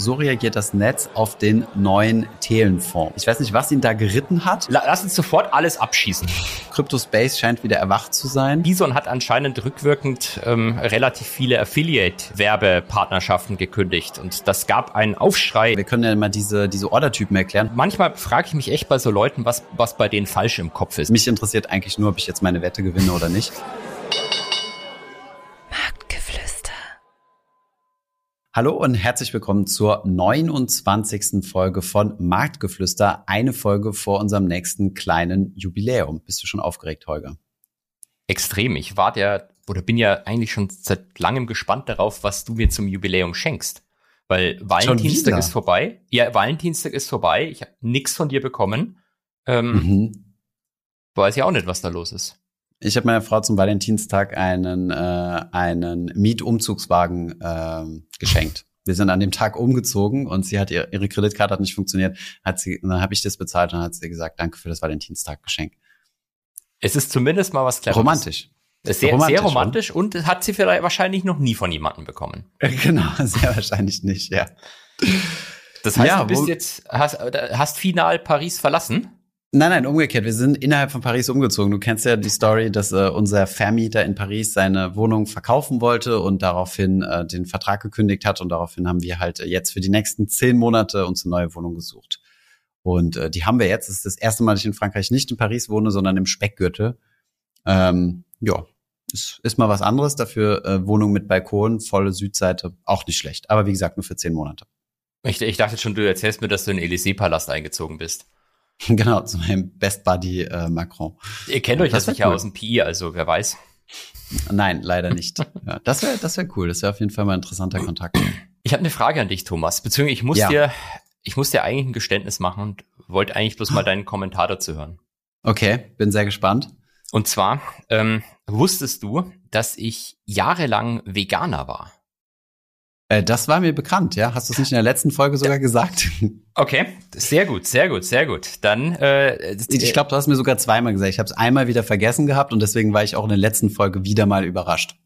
so reagiert das Netz auf den neuen Thelenfonds. Ich weiß nicht, was ihn da geritten hat. Lass uns sofort alles abschießen. CryptoSpace scheint wieder erwacht zu sein. Bison hat anscheinend rückwirkend ähm, relativ viele Affiliate-Werbepartnerschaften gekündigt und das gab einen Aufschrei. Wir können ja mal diese, diese Ordertypen erklären. Manchmal frage ich mich echt bei so Leuten, was, was bei denen falsch im Kopf ist. Mich interessiert eigentlich nur, ob ich jetzt meine Wette gewinne oder nicht. Hallo und herzlich willkommen zur 29. Folge von Marktgeflüster. Eine Folge vor unserem nächsten kleinen Jubiläum. Bist du schon aufgeregt, Holger? Extrem. Ich warte ja oder bin ja eigentlich schon seit langem gespannt darauf, was du mir zum Jubiläum schenkst. Weil Valentinstag ist vorbei. Ja, Valentinstag ist vorbei. Ich habe nichts von dir bekommen. Ähm, mhm. Weiß ja auch nicht, was da los ist. Ich habe meiner Frau zum Valentinstag einen, äh, einen Mietumzugswagen äh, geschenkt. Wir sind an dem Tag umgezogen und sie hat ihr, ihre Kreditkarte hat nicht funktioniert. Hat sie, und dann habe ich das bezahlt und hat sie gesagt, danke für das Valentinstag-Geschenk. Es ist zumindest mal was Cleveres. Romantisch. Sehr romantisch, sehr romantisch und hat sie vielleicht wahrscheinlich noch nie von jemandem bekommen. Genau, sehr wahrscheinlich nicht, ja. Das heißt, ja, du bist jetzt, hast, hast final Paris verlassen? Nein, nein, umgekehrt. Wir sind innerhalb von Paris umgezogen. Du kennst ja die Story, dass äh, unser Vermieter in Paris seine Wohnung verkaufen wollte und daraufhin äh, den Vertrag gekündigt hat. Und daraufhin haben wir halt jetzt für die nächsten zehn Monate uns eine neue Wohnung gesucht. Und äh, die haben wir jetzt. Das ist das erste Mal, dass ich in Frankreich nicht in Paris wohne, sondern im Speckgürtel. Ähm, ja, ist, ist mal was anderes. Dafür äh, Wohnung mit Balkon, volle Südseite, auch nicht schlecht. Aber wie gesagt, nur für zehn Monate. Ich, ich dachte schon, du erzählst mir, dass du in den Élysée-Palast eingezogen bist. Genau, zu meinem Best Buddy äh, Macron. Ihr kennt euch das, das sicher cool. aus dem PI, also wer weiß. Nein, leider nicht. ja, das wäre das wär cool. Das wäre auf jeden Fall mal ein interessanter Kontakt. Ich habe eine Frage an dich, Thomas. Beziehungsweise ich muss ja. dir, ich muss dir eigentlich ein Geständnis machen und wollte eigentlich bloß mal deinen Kommentar dazu hören. Okay, bin sehr gespannt. Und zwar, ähm, wusstest du, dass ich jahrelang Veganer war? Äh, das war mir bekannt, ja. Hast du es nicht in der letzten Folge sogar gesagt? Okay, sehr gut, sehr gut, sehr gut. Dann, äh, ich glaube, du hast mir sogar zweimal gesagt. Ich habe es einmal wieder vergessen gehabt und deswegen war ich auch in der letzten Folge wieder mal überrascht.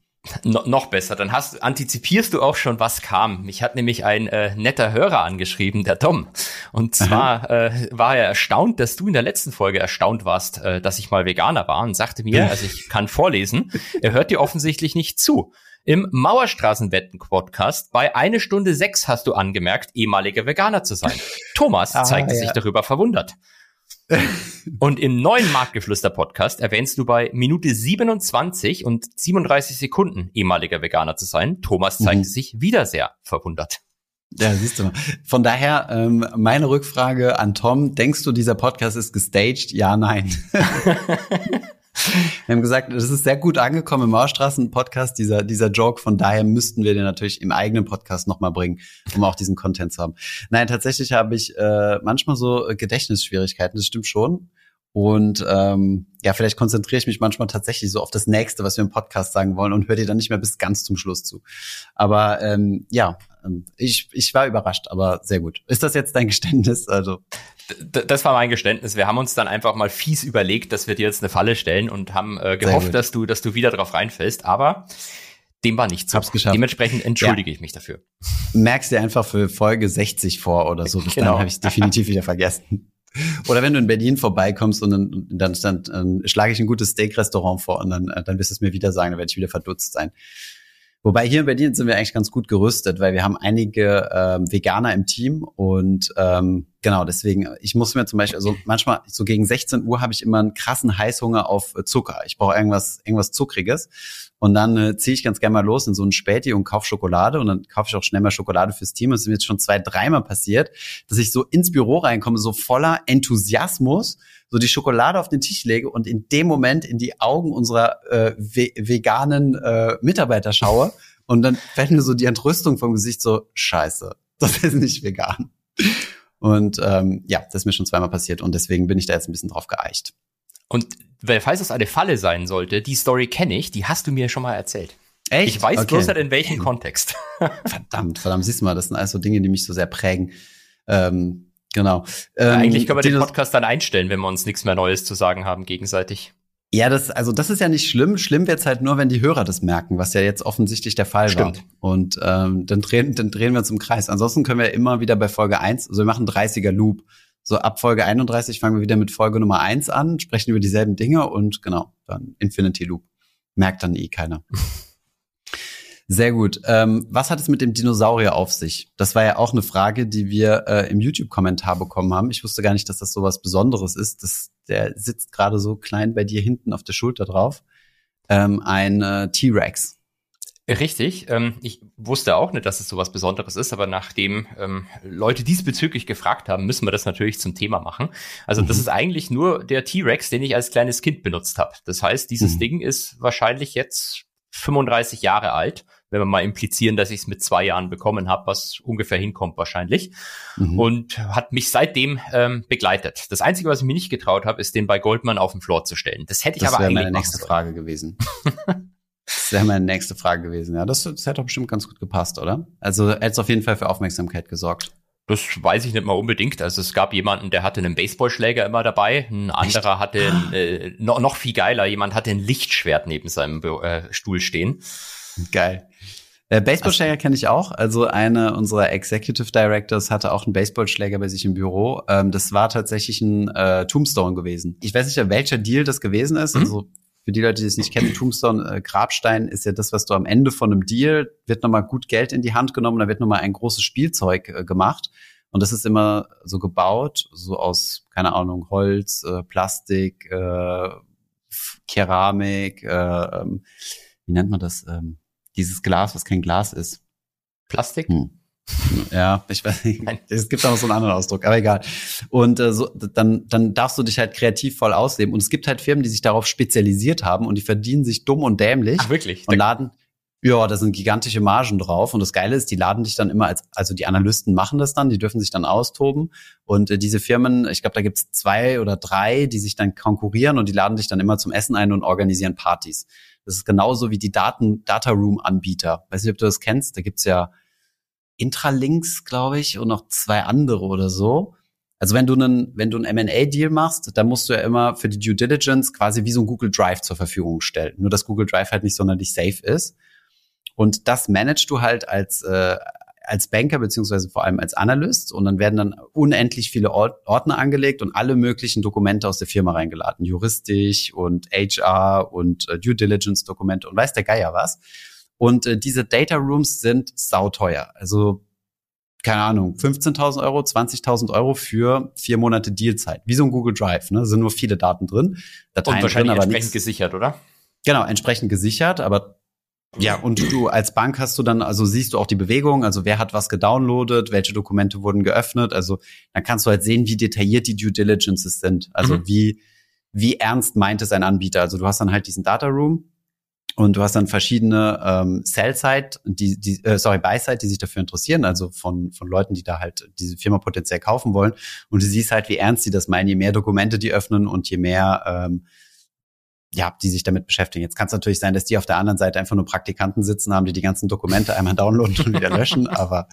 No, noch besser, dann hast, antizipierst du auch schon, was kam. Mich hat nämlich ein äh, netter Hörer angeschrieben, der Tom. Und zwar äh, war er erstaunt, dass du in der letzten Folge erstaunt warst, äh, dass ich mal Veganer war und sagte mir, also ich kann vorlesen, er hört dir offensichtlich nicht zu. Im Mauerstraßenwetten-Podcast bei eine Stunde sechs hast du angemerkt, ehemaliger Veganer zu sein. Thomas ah, zeigte ja. sich darüber verwundert. und im neuen Marktgeflüster-Podcast erwähnst du bei Minute 27 und 37 Sekunden ehemaliger Veganer zu sein. Thomas zeigte mhm. sich wieder sehr verwundert. Ja, siehst du mal. Von daher, ähm, meine Rückfrage an Tom, denkst du, dieser Podcast ist gestaged? Ja, nein. Wir haben gesagt, das ist sehr gut angekommen im Mauerstraßen-Podcast, dieser, dieser Joke. Von daher müssten wir den natürlich im eigenen Podcast nochmal bringen, um auch diesen Content zu haben. Nein, tatsächlich habe ich äh, manchmal so Gedächtnisschwierigkeiten, das stimmt schon. Und ähm, ja, vielleicht konzentriere ich mich manchmal tatsächlich so auf das Nächste, was wir im Podcast sagen wollen und höre dir dann nicht mehr bis ganz zum Schluss zu. Aber ähm, ja, ähm, ich, ich war überrascht, aber sehr gut. Ist das jetzt dein Geständnis? Also das war mein Geständnis. Wir haben uns dann einfach mal fies überlegt, dass wir dir jetzt eine Falle stellen und haben äh, gehofft, dass du, dass du wieder drauf reinfällst. Aber dem war nicht so. Hab's geschafft. Dementsprechend entschuldige ja. ich mich dafür. Merkst dir einfach für Folge 60 vor oder so. Bis genau. dann habe ich definitiv wieder vergessen. Oder wenn du in Berlin vorbeikommst und dann, dann, dann, dann schlage ich ein gutes Steak-Restaurant vor und dann, dann wirst du es mir wieder sagen, dann werde ich wieder verdutzt sein. Wobei hier in Berlin sind wir eigentlich ganz gut gerüstet, weil wir haben einige ähm, Veganer im Team und ähm, genau deswegen, ich muss mir zum Beispiel, also manchmal so gegen 16 Uhr habe ich immer einen krassen Heißhunger auf äh, Zucker. Ich brauche irgendwas, irgendwas Zuckriges und dann äh, ziehe ich ganz gerne mal los in so einen Späti und kaufe Schokolade und dann kaufe ich auch schnell mal Schokolade fürs Team. Das ist mir jetzt schon zwei, dreimal passiert, dass ich so ins Büro reinkomme, so voller Enthusiasmus so die Schokolade auf den Tisch lege und in dem Moment in die Augen unserer äh, ve veganen äh, Mitarbeiter schaue und dann fällt mir so die Entrüstung vom Gesicht so, scheiße, das ist nicht vegan. Und ähm, ja, das ist mir schon zweimal passiert und deswegen bin ich da jetzt ein bisschen drauf geeicht. Und falls das eine Falle sein sollte, die Story kenne ich, die hast du mir schon mal erzählt. Echt? Ich weiß okay. bloß nicht in welchem Kontext. verdammt, verdammt, siehst du mal, das sind also Dinge, die mich so sehr prägen. Ähm, Genau. Ähm, Eigentlich können wir den Podcast dann einstellen, wenn wir uns nichts mehr Neues zu sagen haben gegenseitig. Ja, das, also das ist ja nicht schlimm. Schlimm wird's halt nur, wenn die Hörer das merken, was ja jetzt offensichtlich der Fall Stimmt. war. Und ähm, dann, drehen, dann drehen wir uns im Kreis. Ansonsten können wir immer wieder bei Folge eins, also wir machen 30er Loop. So ab Folge 31 fangen wir wieder mit Folge Nummer eins an, sprechen über dieselben Dinge und genau, dann Infinity Loop. Merkt dann eh keiner. Sehr gut. Ähm, was hat es mit dem Dinosaurier auf sich? Das war ja auch eine Frage, die wir äh, im YouTube-Kommentar bekommen haben. Ich wusste gar nicht, dass das so was Besonderes ist. Das, der sitzt gerade so klein bei dir hinten auf der Schulter drauf. Ähm, ein äh, T-Rex. Richtig. Ähm, ich wusste auch nicht, dass es so was Besonderes ist, aber nachdem ähm, Leute diesbezüglich gefragt haben, müssen wir das natürlich zum Thema machen. Also mhm. das ist eigentlich nur der T-Rex, den ich als kleines Kind benutzt habe. Das heißt, dieses mhm. Ding ist wahrscheinlich jetzt 35 Jahre alt, wenn wir mal implizieren, dass ich es mit zwei Jahren bekommen habe, was ungefähr hinkommt wahrscheinlich. Mhm. Und hat mich seitdem ähm, begleitet. Das Einzige, was ich mir nicht getraut habe, ist den bei Goldman auf den Floor zu stellen. Das hätte ich das aber eigentlich. Das wäre meine nächste Frage gewesen. das wäre meine nächste Frage gewesen. Ja, das, das hätte doch bestimmt ganz gut gepasst, oder? Also hätte es auf jeden Fall für Aufmerksamkeit gesorgt. Das weiß ich nicht mal unbedingt. Also es gab jemanden, der hatte einen Baseballschläger immer dabei, ein anderer Echt? hatte äh, noch, noch viel geiler, jemand hatte ein Lichtschwert neben seinem äh, Stuhl stehen. Geil. Äh, Baseballschläger kenne ich auch. Also eine unserer Executive Directors hatte auch einen Baseballschläger bei sich im Büro. Ähm, das war tatsächlich ein äh, Tombstone gewesen. Ich weiß nicht, welcher Deal das gewesen ist. Mhm. Also für die Leute, die es nicht kennen, Tombstone, äh, Grabstein ist ja das, was du am Ende von einem Deal, wird nochmal gut Geld in die Hand genommen, da wird nochmal ein großes Spielzeug äh, gemacht. Und das ist immer so gebaut, so aus, keine Ahnung, Holz, äh, Plastik, äh, Keramik, äh, ähm, wie nennt man das? Ähm, dieses Glas, was kein Glas ist. Plastik? Hm. Ja, ich weiß nicht. Es gibt auch noch so einen anderen Ausdruck, aber egal. Und äh, so, dann, dann darfst du dich halt kreativ voll ausleben. Und es gibt halt Firmen, die sich darauf spezialisiert haben und die verdienen sich dumm und dämlich. Ach, wirklich? Und laden, ja, da sind gigantische Margen drauf. Und das Geile ist, die laden dich dann immer als, also die Analysten machen das dann, die dürfen sich dann austoben. Und äh, diese Firmen, ich glaube, da gibt's zwei oder drei, die sich dann konkurrieren und die laden dich dann immer zum Essen ein und organisieren Partys. Das ist genauso wie die Daten, Data Room Anbieter. Weiß nicht, ob du das kennst. Da gibt's ja Intralinks, glaube ich, und noch zwei andere oder so. Also wenn du einen, wenn du einen M&A-Deal machst, dann musst du ja immer für die Due Diligence quasi wie so ein Google Drive zur Verfügung stellen. Nur dass Google Drive halt nicht sonderlich safe ist. Und das managst du halt als, äh, als Banker beziehungsweise vor allem als Analyst und dann werden dann unendlich viele Ordner angelegt und alle möglichen Dokumente aus der Firma reingeladen, juristisch und HR und äh, Due Diligence Dokumente und weiß der Geier was. Und äh, diese Data Rooms sind sauteuer. Also keine Ahnung, 15.000 Euro, 20.000 Euro für vier Monate Dealzeit. Wie so ein Google Drive, ne? sind nur viele Daten drin. Dateien und wahrscheinlich drin, aber entsprechend nichts. gesichert, oder? Genau, entsprechend gesichert, aber ja, und du als Bank hast du dann, also siehst du auch die Bewegung, also wer hat was gedownloadet, welche Dokumente wurden geöffnet, also dann kannst du halt sehen, wie detailliert die Due Diligences sind, also mhm. wie, wie ernst meint es ein Anbieter. Also du hast dann halt diesen Data Room und du hast dann verschiedene ähm, Sell-Side, die, die äh, sorry, Buy-Side, die sich dafür interessieren, also von, von Leuten, die da halt diese Firma potenziell kaufen wollen. Und du siehst halt, wie ernst sie das meinen, je mehr Dokumente die öffnen und je mehr ähm, ja, die sich damit beschäftigen. Jetzt kann es natürlich sein, dass die auf der anderen Seite einfach nur Praktikanten sitzen haben, die die ganzen Dokumente einmal downloaden und wieder löschen, aber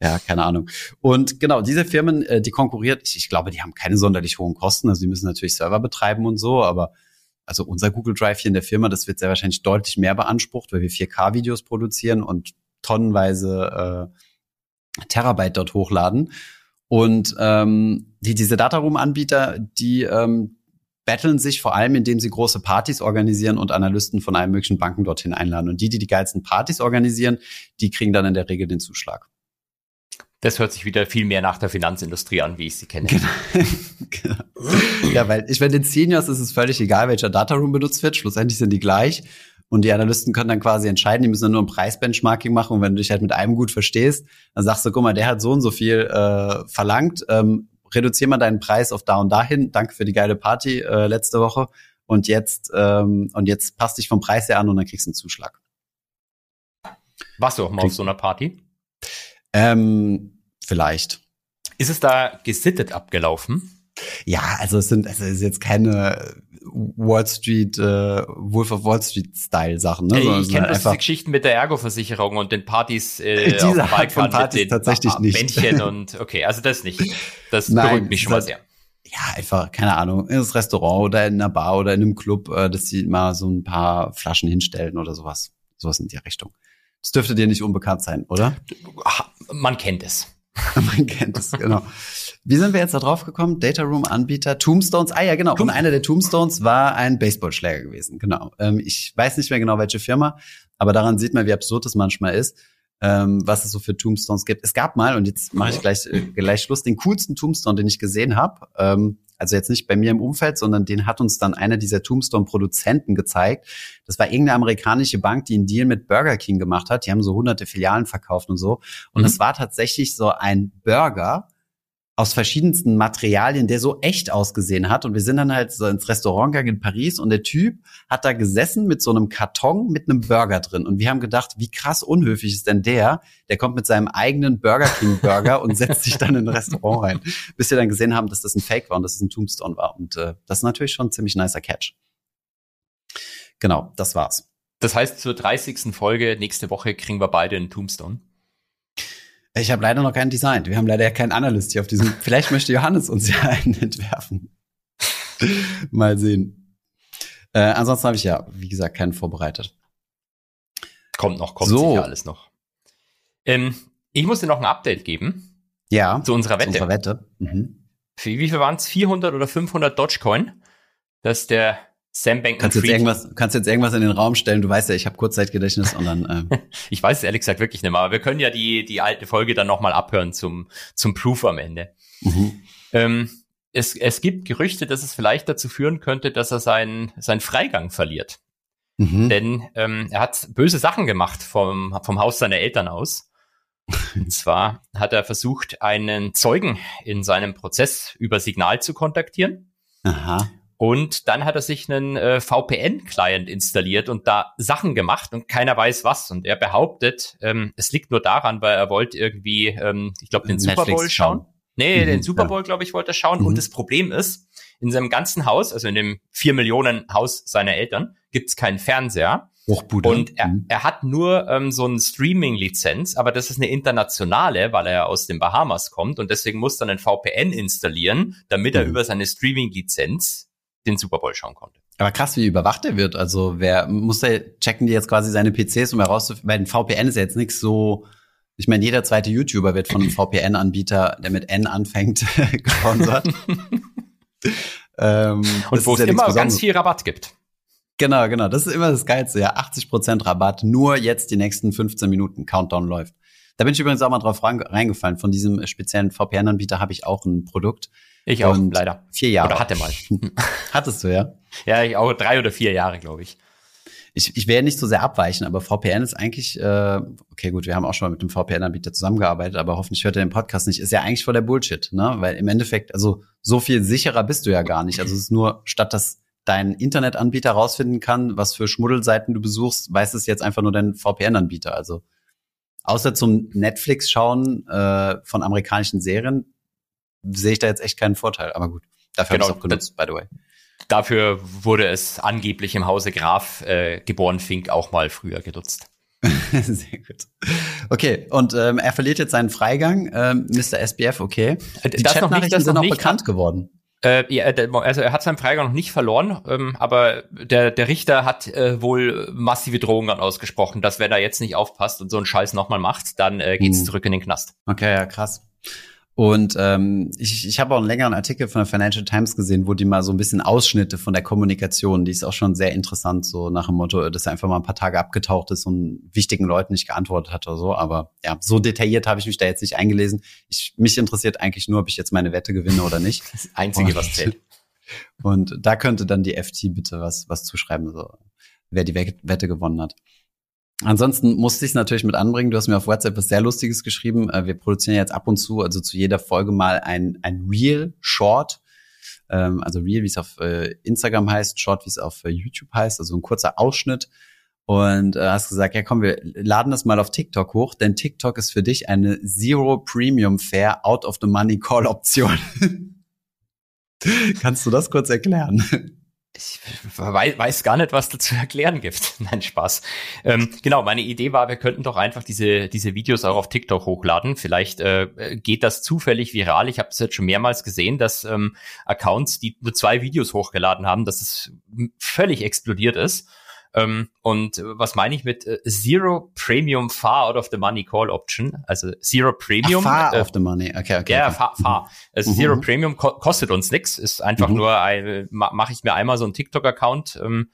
ja, keine Ahnung. Und genau, diese Firmen, äh, die konkurriert, ich, ich glaube, die haben keine sonderlich hohen Kosten, also die müssen natürlich Server betreiben und so, aber also unser Google Drive hier in der Firma, das wird sehr wahrscheinlich deutlich mehr beansprucht, weil wir 4K-Videos produzieren und tonnenweise äh, Terabyte dort hochladen. Und ähm, die, diese Dataroom-Anbieter, die ähm, betteln sich vor allem, indem sie große Partys organisieren und Analysten von allen möglichen Banken dorthin einladen. Und die, die die geilsten Partys organisieren, die kriegen dann in der Regel den Zuschlag. Das hört sich wieder viel mehr nach der Finanzindustrie an, wie ich sie kenne. Genau. Ja, weil ich meine, den Seniors ist es völlig egal, welcher Dataroom benutzt wird. Schlussendlich sind die gleich. Und die Analysten können dann quasi entscheiden, die müssen dann nur ein Preisbenchmarking machen. Und wenn du dich halt mit einem gut verstehst, dann sagst du, guck mal, der hat so und so viel äh, verlangt. Ähm, reduzier mal deinen Preis auf da und dahin. Danke für die geile Party äh, letzte Woche. Und jetzt, ähm, und jetzt passt dich vom Preis her an und dann kriegst du einen Zuschlag. Warst du auch mal Krieg auf so einer Party? Ähm, vielleicht. Ist es da gesittet abgelaufen? Ja, also es sind, also es ist jetzt keine Wall Street, äh, Wolf of Wall Street Style Sachen. Ne? Ich kenne bloß diese Geschichten mit der Ergo-Versicherung und den Partys äh, diese auf dem von Partys tatsächlich nicht. Bändchen und okay, also das nicht. Das Nein, beruhigt mich schon mal sehr. ja, einfach, keine Ahnung, ins Restaurant oder in einer Bar oder in einem Club, äh, dass sie mal so ein paar Flaschen hinstellen oder sowas. Sowas in die Richtung. Das dürfte dir nicht unbekannt sein, oder? Man kennt es. Man kennt es, genau. Wie sind wir jetzt da drauf gekommen? Data Room Anbieter, Tombstones. Ah ja, genau. Und einer der Tombstones war ein Baseballschläger gewesen. Genau. Ähm, ich weiß nicht mehr genau, welche Firma, aber daran sieht man, wie absurd es manchmal ist, ähm, was es so für Tombstones gibt. Es gab mal, und jetzt mache ich gleich, äh, gleich Schluss, den coolsten Tombstone, den ich gesehen habe. Ähm, also jetzt nicht bei mir im Umfeld, sondern den hat uns dann einer dieser Tombstone-Produzenten gezeigt. Das war irgendeine amerikanische Bank, die einen Deal mit Burger King gemacht hat. Die haben so hunderte Filialen verkauft und so. Und es mhm. war tatsächlich so ein Burger, aus verschiedensten Materialien, der so echt ausgesehen hat. Und wir sind dann halt so ins Restaurant gegangen in Paris und der Typ hat da gesessen mit so einem Karton mit einem Burger drin. Und wir haben gedacht, wie krass unhöflich ist denn der? Der kommt mit seinem eigenen Burger King Burger und setzt sich dann in ein Restaurant rein. Bis wir dann gesehen haben, dass das ein Fake war und dass es ein Tombstone war. Und äh, das ist natürlich schon ein ziemlich nicer Catch. Genau, das war's. Das heißt, zur 30. Folge nächste Woche kriegen wir beide einen Tombstone. Ich habe leider noch keinen designt. Wir haben leider keinen Analyst hier auf diesem. Vielleicht möchte Johannes uns ja einen entwerfen. Mal sehen. Äh, ansonsten habe ich ja, wie gesagt, keinen vorbereitet. Kommt noch, kommt so. sicher alles noch. Ähm, ich muss dir noch ein Update geben. Ja. Zu unserer Wette. Zu unserer Wette. Mhm. Für wie viel waren es? 400 oder 500 Dogecoin? Dass der Sam Bankman kannst jetzt irgendwas, kannst jetzt irgendwas in den Raum stellen. Du weißt ja, ich habe Kurzzeitgedächtnis und dann. Ähm. ich weiß es ehrlich gesagt wirklich nicht mehr, aber wir können ja die die alte Folge dann nochmal abhören zum zum Proof am Ende. Mhm. Ähm, es, es gibt Gerüchte, dass es vielleicht dazu führen könnte, dass er seinen seinen Freigang verliert. Mhm. Denn ähm, er hat böse Sachen gemacht vom vom Haus seiner Eltern aus. Und zwar hat er versucht, einen Zeugen in seinem Prozess über Signal zu kontaktieren. Aha. Und dann hat er sich einen äh, VPN-Client installiert und da Sachen gemacht und keiner weiß was. Und er behauptet, ähm, es liegt nur daran, weil er wollte irgendwie, ähm, ich glaube, den Netflix Super Bowl schauen. Nee, mhm, den Super Bowl, ja. glaube ich, wollte er schauen. Mhm. Und das Problem ist, in seinem ganzen Haus, also in dem vier Millionen Haus seiner Eltern, gibt's keinen Fernseher. Hochbude. Und er, mhm. er hat nur ähm, so eine Streaming-Lizenz, aber das ist eine internationale, weil er aus den Bahamas kommt und deswegen muss er einen VPN installieren, damit er mhm. über seine Streaming-Lizenz den Super Bowl schauen konnte. Aber krass, wie überwacht er wird. Also wer muss der checken die jetzt quasi seine PCs, um herauszufinden, weil ein VPN ist ja jetzt nichts so. Ich meine, jeder zweite YouTuber wird von einem VPN-Anbieter, der mit N anfängt, gesponsert. ähm, Und wo es ja immer ganz viel Rabatt gibt. Genau, genau. Das ist immer das Geilste. Ja, 80% Rabatt. Nur jetzt die nächsten 15 Minuten Countdown läuft. Da bin ich übrigens auch mal drauf reingefallen. Von diesem speziellen VPN-Anbieter habe ich auch ein Produkt. Ich auch, und leider. Vier Jahre. Oder hatte mal. Hattest du, ja? Ja, ich auch drei oder vier Jahre, glaube ich. Ich, ich werde nicht so sehr abweichen, aber VPN ist eigentlich, äh, okay, gut, wir haben auch schon mal mit dem VPN-Anbieter zusammengearbeitet, aber hoffentlich hört er den Podcast nicht, ist ja eigentlich voll der Bullshit, ne? Weil im Endeffekt, also so viel sicherer bist du ja gar nicht. Also es ist nur, statt dass dein Internetanbieter rausfinden kann, was für Schmuddelseiten du besuchst, weiß es jetzt einfach nur dein VPN-Anbieter. Also außer zum Netflix schauen äh, von amerikanischen Serien sehe ich da jetzt echt keinen Vorteil. Aber gut, dafür genau, habe ich auch genutzt, by the way. Dafür wurde es angeblich im Hause Graf äh, geboren Fink auch mal früher genutzt. Sehr gut. Okay, und ähm, er verliert jetzt seinen Freigang, ähm, Mr. SBF, okay. Äh, Die das Chatnachrichten sind auch bekannt geworden. Äh, ja, also er hat seinen Freigang noch nicht verloren, ähm, aber der, der Richter hat äh, wohl massive Drohungen ausgesprochen, dass wenn er jetzt nicht aufpasst und so einen Scheiß nochmal macht, dann äh, geht's hm. zurück in den Knast. Okay, ja, krass. Und ähm, ich, ich habe auch einen längeren Artikel von der Financial Times gesehen, wo die mal so ein bisschen Ausschnitte von der Kommunikation, die ist auch schon sehr interessant, so nach dem Motto, dass er einfach mal ein paar Tage abgetaucht ist und wichtigen Leuten nicht geantwortet hat oder so. Aber ja, so detailliert habe ich mich da jetzt nicht eingelesen. Ich, mich interessiert eigentlich nur, ob ich jetzt meine Wette gewinne oder nicht. Das Einzige, was zählt. Und da könnte dann die FT bitte was, was zuschreiben, so, wer die Wette gewonnen hat. Ansonsten musste ich es natürlich mit anbringen. Du hast mir auf WhatsApp was sehr Lustiges geschrieben. Äh, wir produzieren jetzt ab und zu, also zu jeder Folge mal ein, ein Real Short. Ähm, also Real, wie es auf äh, Instagram heißt, Short, wie es auf äh, YouTube heißt, also ein kurzer Ausschnitt. Und hast gesagt, ja komm, wir laden das mal auf TikTok hoch, denn TikTok ist für dich eine Zero Premium Fair Out of the Money Call Option. Kannst du das kurz erklären? Ich weiß, gar nicht, was da zu erklären gibt. Nein, Spaß. Ähm, genau, meine Idee war, wir könnten doch einfach diese, diese Videos auch auf TikTok hochladen. Vielleicht äh, geht das zufällig viral. Ich habe das jetzt schon mehrmals gesehen, dass ähm, Accounts, die nur zwei Videos hochgeladen haben, dass es völlig explodiert ist. Ähm, und was meine ich mit äh, Zero Premium Far Out of the Money Call Option? Also Zero Premium. Ach, far äh, of the Money, okay, okay. Ja, okay. far, far. Also mhm. Zero Premium ko kostet uns nichts, ist einfach mhm. nur, ein, mache ich mir einmal so einen TikTok-Account, ähm,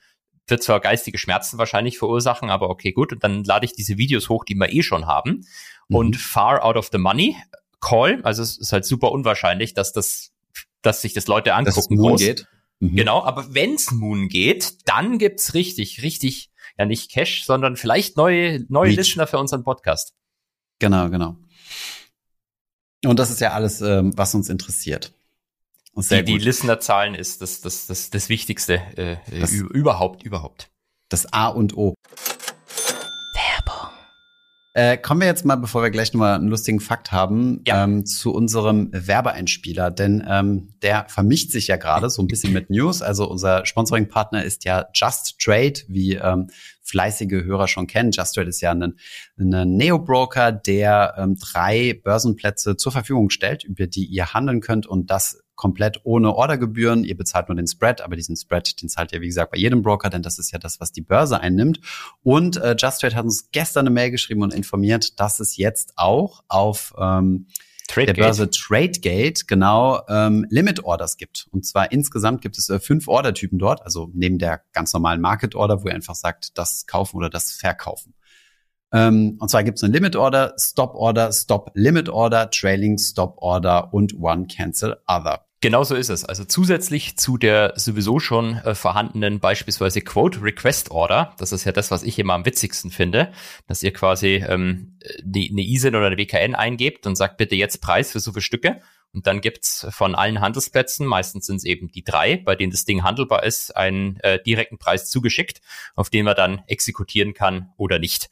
wird zwar geistige Schmerzen wahrscheinlich verursachen, aber okay, gut. Und dann lade ich diese Videos hoch, die wir eh schon haben. Mhm. Und Far Out of the Money Call, also es ist halt super unwahrscheinlich, dass das, dass sich das Leute angucken muss. Geht. Mhm. Genau, aber wenn's Moon geht, dann gibt's richtig, richtig, ja nicht Cash, sondern vielleicht neue, neue Reach. Listener für unseren Podcast. Genau, genau. Und das ist ja alles, ähm, was uns interessiert. Sehr die, die Listenerzahlen ist das, das, das, das Wichtigste äh, das, überhaupt, überhaupt. Das A und O. Äh, kommen wir jetzt mal, bevor wir gleich nochmal einen lustigen Fakt haben, ja. ähm, zu unserem Werbeeinspieler. Denn ähm, der vermischt sich ja gerade so ein bisschen mit News. Also unser Sponsoring-Partner ist ja Just Trade, wie ähm, fleißige Hörer schon kennen. Just Trade ist ja ein, ein Neo-Broker, der ähm, drei Börsenplätze zur Verfügung stellt, über die ihr handeln könnt. Und das komplett ohne Ordergebühren. Ihr bezahlt nur den Spread, aber diesen Spread, den zahlt ihr, wie gesagt, bei jedem Broker, denn das ist ja das, was die Börse einnimmt. Und äh, Just Trade hat uns gestern eine Mail geschrieben und informiert, dass es jetzt auch auf ähm, der Börse TradeGate genau ähm, Limit Orders gibt. Und zwar insgesamt gibt es äh, fünf Ordertypen dort, also neben der ganz normalen Market Order, wo ihr einfach sagt, das kaufen oder das verkaufen. Ähm, und zwar gibt es eine Limit Order, Stop Order, Stop Limit Order, Trailing Stop Order und One Cancel Other. Genau so ist es. Also zusätzlich zu der sowieso schon äh, vorhandenen beispielsweise Quote Request Order, das ist ja das, was ich immer am witzigsten finde, dass ihr quasi ähm, eine, eine ISIN oder eine WKN eingebt und sagt bitte jetzt Preis für so viele Stücke. Und dann gibt's von allen Handelsplätzen, meistens sind es eben die drei, bei denen das Ding handelbar ist, einen äh, direkten Preis zugeschickt, auf den man dann exekutieren kann oder nicht.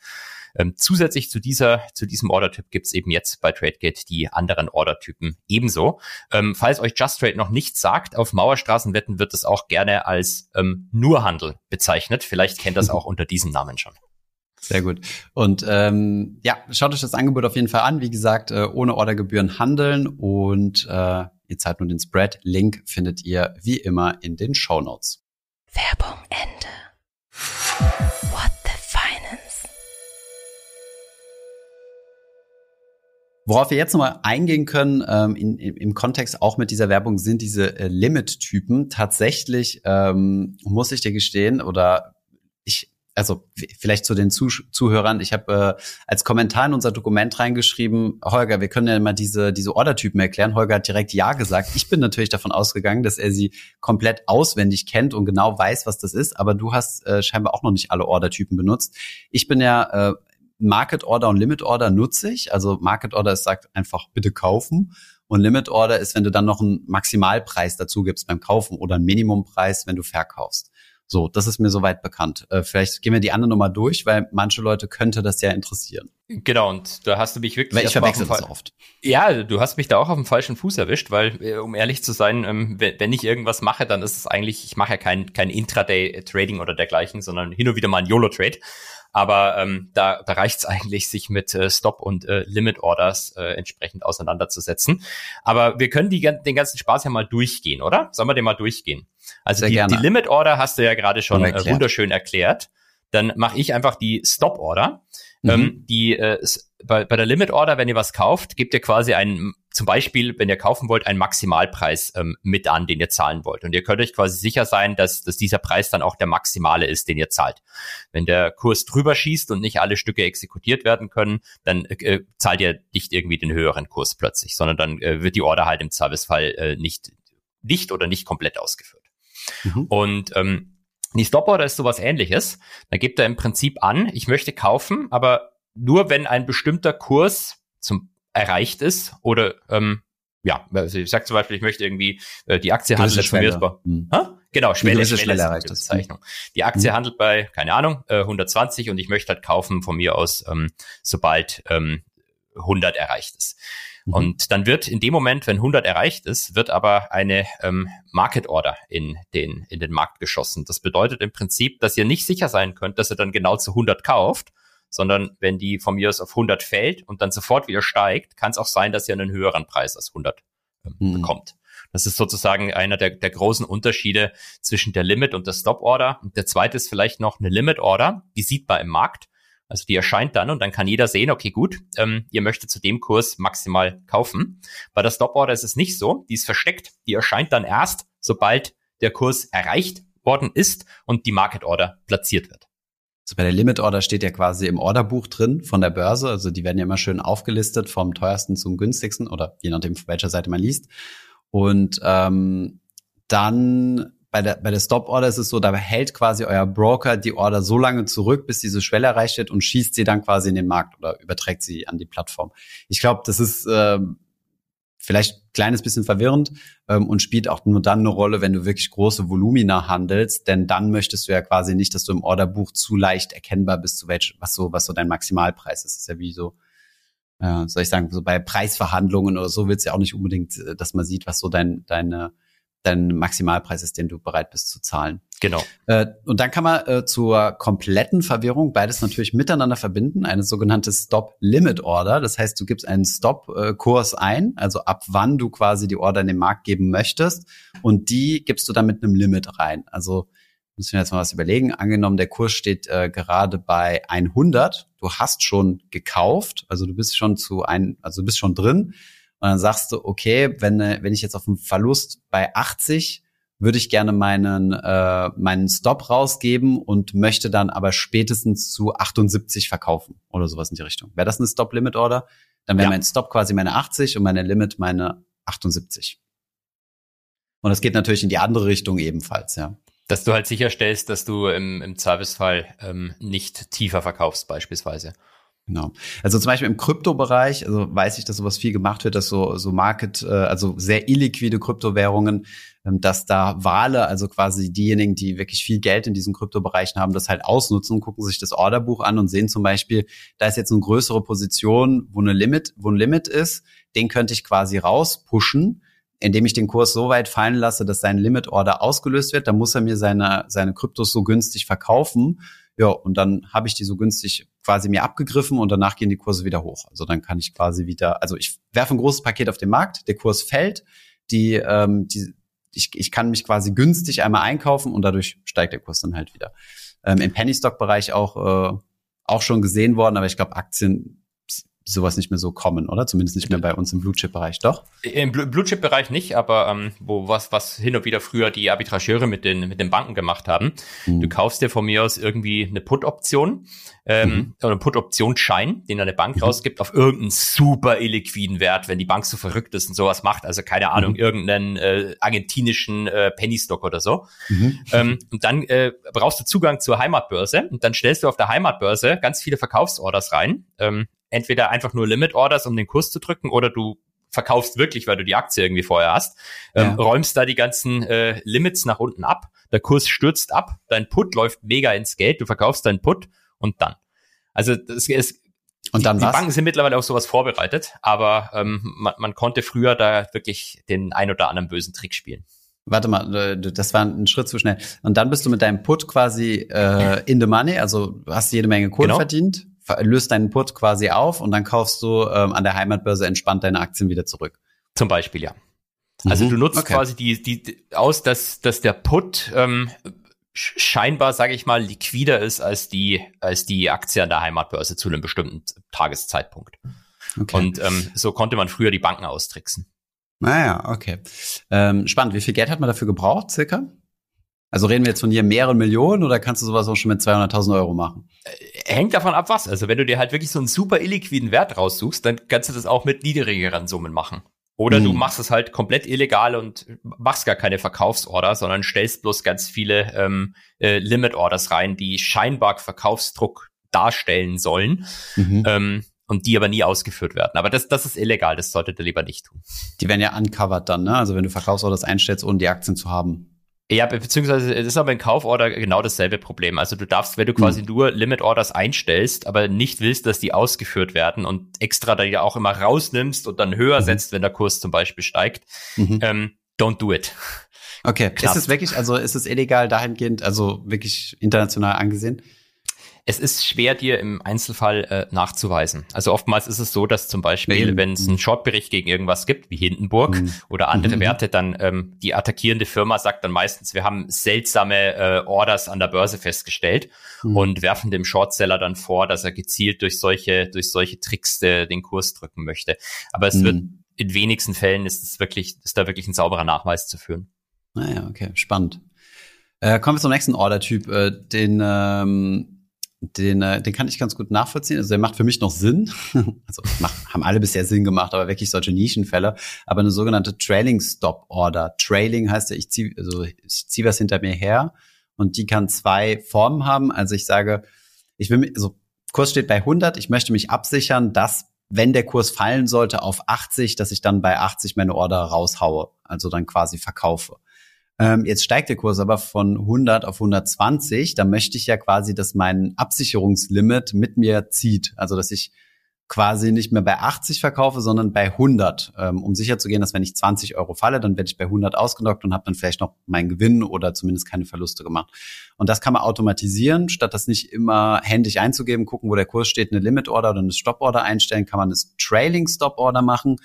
Ähm, zusätzlich zu dieser, zu diesem Ordertyp gibt's eben jetzt bei TradeGate die anderen Ordertypen ebenso. Ähm, falls euch Just Trade noch nichts sagt, auf Mauerstraßenwetten wird es auch gerne als ähm, Nurhandel bezeichnet. Vielleicht kennt das auch unter diesem Namen schon. Sehr gut. Und ähm, ja, schaut euch das Angebot auf jeden Fall an. Wie gesagt, äh, ohne Ordergebühren handeln und äh, ihr zahlt nur den Spread. Link findet ihr wie immer in den Show Notes. Werbung Worauf wir jetzt nochmal eingehen können, ähm, in, im Kontext auch mit dieser Werbung, sind diese äh, Limit-Typen. Tatsächlich ähm, muss ich dir gestehen, oder ich, also vielleicht zu den Zuh Zuhörern, ich habe äh, als Kommentar in unser Dokument reingeschrieben, Holger, wir können ja mal diese, diese Ordertypen erklären. Holger hat direkt Ja gesagt. Ich bin natürlich davon ausgegangen, dass er sie komplett auswendig kennt und genau weiß, was das ist, aber du hast äh, scheinbar auch noch nicht alle Ordertypen benutzt. Ich bin ja äh, Market Order und Limit Order nutze ich. Also Market Order ist sagt einfach bitte kaufen. Und Limit Order ist, wenn du dann noch einen Maximalpreis dazu gibst beim Kaufen oder einen Minimumpreis, wenn du verkaufst. So, das ist mir soweit bekannt. Äh, vielleicht gehen wir die andere nochmal durch, weil manche Leute könnte das ja interessieren. Genau, und da hast du mich wirklich. Weil ich verwechsel das oft. Ja, du hast mich da auch auf dem falschen Fuß erwischt, weil, äh, um ehrlich zu sein, ähm, wenn ich irgendwas mache, dann ist es eigentlich, ich mache ja kein, kein Intraday-Trading oder dergleichen, sondern hin und wieder mal ein YOLO-Trade. Aber ähm, da, da reicht es eigentlich, sich mit äh, Stop- und äh, Limit-Orders äh, entsprechend auseinanderzusetzen. Aber wir können die, den ganzen Spaß ja mal durchgehen, oder? Sollen wir den mal durchgehen? Also die, die Limit-Order hast du ja gerade schon äh, wunderschön erklärt. Dann mache ich einfach die Stop-Order. Mhm. Ähm, die äh, bei, bei der Limit Order, wenn ihr was kauft, gebt ihr quasi einen, zum Beispiel, wenn ihr kaufen wollt, einen Maximalpreis ähm, mit an, den ihr zahlen wollt. Und ihr könnt euch quasi sicher sein, dass, dass dieser Preis dann auch der maximale ist, den ihr zahlt. Wenn der Kurs drüber schießt und nicht alle Stücke exekutiert werden können, dann äh, zahlt ihr nicht irgendwie den höheren Kurs plötzlich, sondern dann äh, wird die Order halt im Servicefall äh, nicht, nicht oder nicht komplett ausgeführt. Mhm. Und ähm, die Stop-Order ist sowas ähnliches. Da gibt er im Prinzip an, ich möchte kaufen, aber nur wenn ein bestimmter Kurs zum erreicht ist oder ähm, ja, also ich sag zum Beispiel, ich möchte irgendwie äh, die Aktie handelt von mir bei, hm. genau Schwelle, Schwelle, Schwelle erreicht ist Bezeichnung. Die Aktie hm. handelt bei keine Ahnung äh, 120 und ich möchte halt kaufen von mir aus, ähm, sobald ähm, 100 erreicht ist. Mhm. Und dann wird in dem Moment, wenn 100 erreicht ist, wird aber eine ähm, Market Order in den, in den Markt geschossen. Das bedeutet im Prinzip, dass ihr nicht sicher sein könnt, dass ihr dann genau zu 100 kauft, sondern wenn die von mir aus auf 100 fällt und dann sofort wieder steigt, kann es auch sein, dass ihr einen höheren Preis als 100 ähm, mhm. bekommt. Das ist sozusagen einer der, der großen Unterschiede zwischen der Limit und der Stop Order. Und der zweite ist vielleicht noch eine Limit Order, die sieht man im Markt. Also die erscheint dann und dann kann jeder sehen, okay, gut, ähm, ihr möchtet zu dem Kurs maximal kaufen. Bei der Stop Order ist es nicht so, die ist versteckt, die erscheint dann erst, sobald der Kurs erreicht worden ist und die Market Order platziert wird. Also bei der Limit Order steht ja quasi im Orderbuch drin von der Börse. Also die werden ja immer schön aufgelistet vom teuersten zum günstigsten oder je nachdem, von welcher Seite man liest. Und ähm, dann bei der, bei der Stop-Order ist es so, da hält quasi euer Broker die Order so lange zurück, bis diese Schwelle erreicht wird und schießt sie dann quasi in den Markt oder überträgt sie an die Plattform. Ich glaube, das ist ähm, vielleicht ein kleines bisschen verwirrend ähm, und spielt auch nur dann eine Rolle, wenn du wirklich große Volumina handelst, denn dann möchtest du ja quasi nicht, dass du im Orderbuch zu leicht erkennbar bist, zu welch, was so, was so dein Maximalpreis ist. Das ist ja wie so, äh, soll ich sagen, so bei Preisverhandlungen oder so willst du ja auch nicht unbedingt, äh, dass man sieht, was so dein, deine dein Maximalpreis ist, den du bereit bist zu zahlen. Genau. Äh, und dann kann man äh, zur kompletten Verwirrung beides natürlich miteinander verbinden, eine sogenannte Stop-Limit-Order. Das heißt, du gibst einen Stop-Kurs ein, also ab wann du quasi die Order in den Markt geben möchtest und die gibst du dann mit einem Limit rein. Also müssen wir jetzt mal was überlegen. Angenommen, der Kurs steht äh, gerade bei 100, du hast schon gekauft, also du bist schon zu ein, also du bist schon drin und dann sagst du, okay, wenn, äh, wenn ich jetzt auf einen Verlust bei 80 würde ich gerne meinen, äh, meinen Stop rausgeben und möchte dann aber spätestens zu 78 verkaufen oder sowas in die Richtung. Wäre das eine Stop-Limit-Order? Dann wäre ja. mein Stop quasi meine 80 und meine Limit meine 78. Und das geht natürlich in die andere Richtung ebenfalls, ja. Dass du halt sicherstellst, dass du im, im Servicefall ähm, nicht tiefer verkaufst beispielsweise. Genau. Also zum Beispiel im Kryptobereich, also weiß ich, dass sowas viel gemacht wird, dass so, so Market, äh, also sehr illiquide Kryptowährungen, ähm, dass da Wale, also quasi diejenigen, die wirklich viel Geld in diesen Kryptobereichen haben, das halt ausnutzen, gucken sich das Orderbuch an und sehen zum Beispiel, da ist jetzt eine größere Position, wo eine Limit, wo ein Limit ist, den könnte ich quasi rauspushen indem ich den Kurs so weit fallen lasse, dass sein Limit Order ausgelöst wird, dann muss er mir seine, seine Kryptos so günstig verkaufen. Ja, und dann habe ich die so günstig quasi mir abgegriffen und danach gehen die Kurse wieder hoch. Also dann kann ich quasi wieder, also ich werfe ein großes Paket auf den Markt, der Kurs fällt, die, ähm, die, ich, ich kann mich quasi günstig einmal einkaufen und dadurch steigt der Kurs dann halt wieder. Ähm, Im Penny Stock Bereich auch äh, auch schon gesehen worden, aber ich glaube Aktien sowas nicht mehr so kommen, oder? Zumindest nicht mehr bei uns im Blue Chip Bereich, doch? Im Blue Chip Bereich nicht, aber ähm, wo was was hin und wieder früher die Arbitrageure mit den mit den Banken gemacht haben. Mhm. Du kaufst dir von mir aus irgendwie eine Put Option ähm, mhm. oder einen Put Optionsschein, den eine Bank mhm. rausgibt auf irgendeinen super illiquiden Wert, wenn die Bank so verrückt ist und sowas macht, also keine Ahnung, mhm. irgendeinen äh, argentinischen äh, Penny Stock oder so. Mhm. Ähm, und dann äh, brauchst du Zugang zur Heimatbörse und dann stellst du auf der Heimatbörse ganz viele Verkaufsorders rein. Ähm, entweder einfach nur Limit Orders, um den Kurs zu drücken, oder du verkaufst wirklich, weil du die Aktie irgendwie vorher hast, ähm, ja. räumst da die ganzen äh, Limits nach unten ab, der Kurs stürzt ab, dein Put läuft mega ins Geld, du verkaufst deinen Put und dann. Also das ist und dann die, die Banken sind mittlerweile auf sowas vorbereitet, aber ähm, man, man konnte früher da wirklich den ein oder anderen bösen Trick spielen. Warte mal, äh, das war ein Schritt zu schnell. Und dann bist du mit deinem Put quasi äh, in the money, also hast jede Menge Kohle genau. verdient löst deinen Put quasi auf und dann kaufst du ähm, an der Heimatbörse entspannt deine Aktien wieder zurück. Zum Beispiel, ja. Also mhm. du nutzt okay. quasi die, die aus, dass, dass der Put ähm, scheinbar, sage ich mal, liquider ist als die, als die Aktie an der Heimatbörse zu einem bestimmten Tageszeitpunkt. Okay. Und ähm, so konnte man früher die Banken austricksen. Naja, ah okay. Ähm, spannend. Wie viel Geld hat man dafür gebraucht, circa? Also reden wir jetzt von hier mehreren Millionen oder kannst du sowas auch schon mit 200.000 Euro machen? Hängt davon ab, was. Also wenn du dir halt wirklich so einen super illiquiden Wert raussuchst, dann kannst du das auch mit niedrigeren Summen machen. Oder hm. du machst es halt komplett illegal und machst gar keine Verkaufsorder, sondern stellst bloß ganz viele ähm, äh, Limit-Orders rein, die scheinbar Verkaufsdruck darstellen sollen. Mhm. Ähm, und die aber nie ausgeführt werden. Aber das, das ist illegal, das solltet ihr lieber nicht tun. Die werden ja uncovered dann, ne? Also wenn du Verkaufsorders einstellst, ohne die Aktien zu haben. Ja, beziehungsweise es ist aber in Kauforder genau dasselbe Problem. Also du darfst, wenn du quasi mhm. nur Limit Orders einstellst, aber nicht willst, dass die ausgeführt werden und extra da ja auch immer rausnimmst und dann höher mhm. setzt, wenn der Kurs zum Beispiel steigt, mhm. ähm, don't do it. Okay, Knapp. ist es wirklich, also ist es illegal dahingehend, also wirklich international angesehen? Es ist schwer, dir im Einzelfall äh, nachzuweisen. Also oftmals ist es so, dass zum Beispiel, wenn es einen Shortbericht gegen irgendwas gibt, wie Hindenburg mhm. oder andere mhm. Werte, dann ähm, die attackierende Firma sagt dann meistens, wir haben seltsame äh, Orders an der Börse festgestellt mhm. und werfen dem Shortseller dann vor, dass er gezielt durch solche, durch solche Tricks äh, den Kurs drücken möchte. Aber es wird mhm. in wenigsten Fällen ist es wirklich, ist da wirklich ein sauberer Nachweis zu führen. Naja, ah okay, spannend. Äh, kommen wir zum nächsten Order-Typ, äh, den ähm den, äh, den kann ich ganz gut nachvollziehen. Also der macht für mich noch Sinn. Also macht, haben alle bisher Sinn gemacht, aber wirklich solche Nischenfälle. Aber eine sogenannte Trailing Stop Order. Trailing heißt ja, ich ziehe also ich zieh was hinter mir her und die kann zwei Formen haben. Also ich sage, ich will, also Kurs steht bei 100. Ich möchte mich absichern, dass wenn der Kurs fallen sollte auf 80, dass ich dann bei 80 meine Order raushaue, also dann quasi verkaufe. Ähm, jetzt steigt der Kurs aber von 100 auf 120. Da möchte ich ja quasi, dass mein Absicherungslimit mit mir zieht. Also, dass ich quasi nicht mehr bei 80 verkaufe, sondern bei 100, ähm, um sicher zu gehen, dass wenn ich 20 Euro falle, dann werde ich bei 100 ausgenockt und habe dann vielleicht noch meinen Gewinn oder zumindest keine Verluste gemacht. Und das kann man automatisieren, statt das nicht immer händisch einzugeben, gucken, wo der Kurs steht, eine Limit Order oder eine Stop Order einstellen, kann man das Trailing Stop Order machen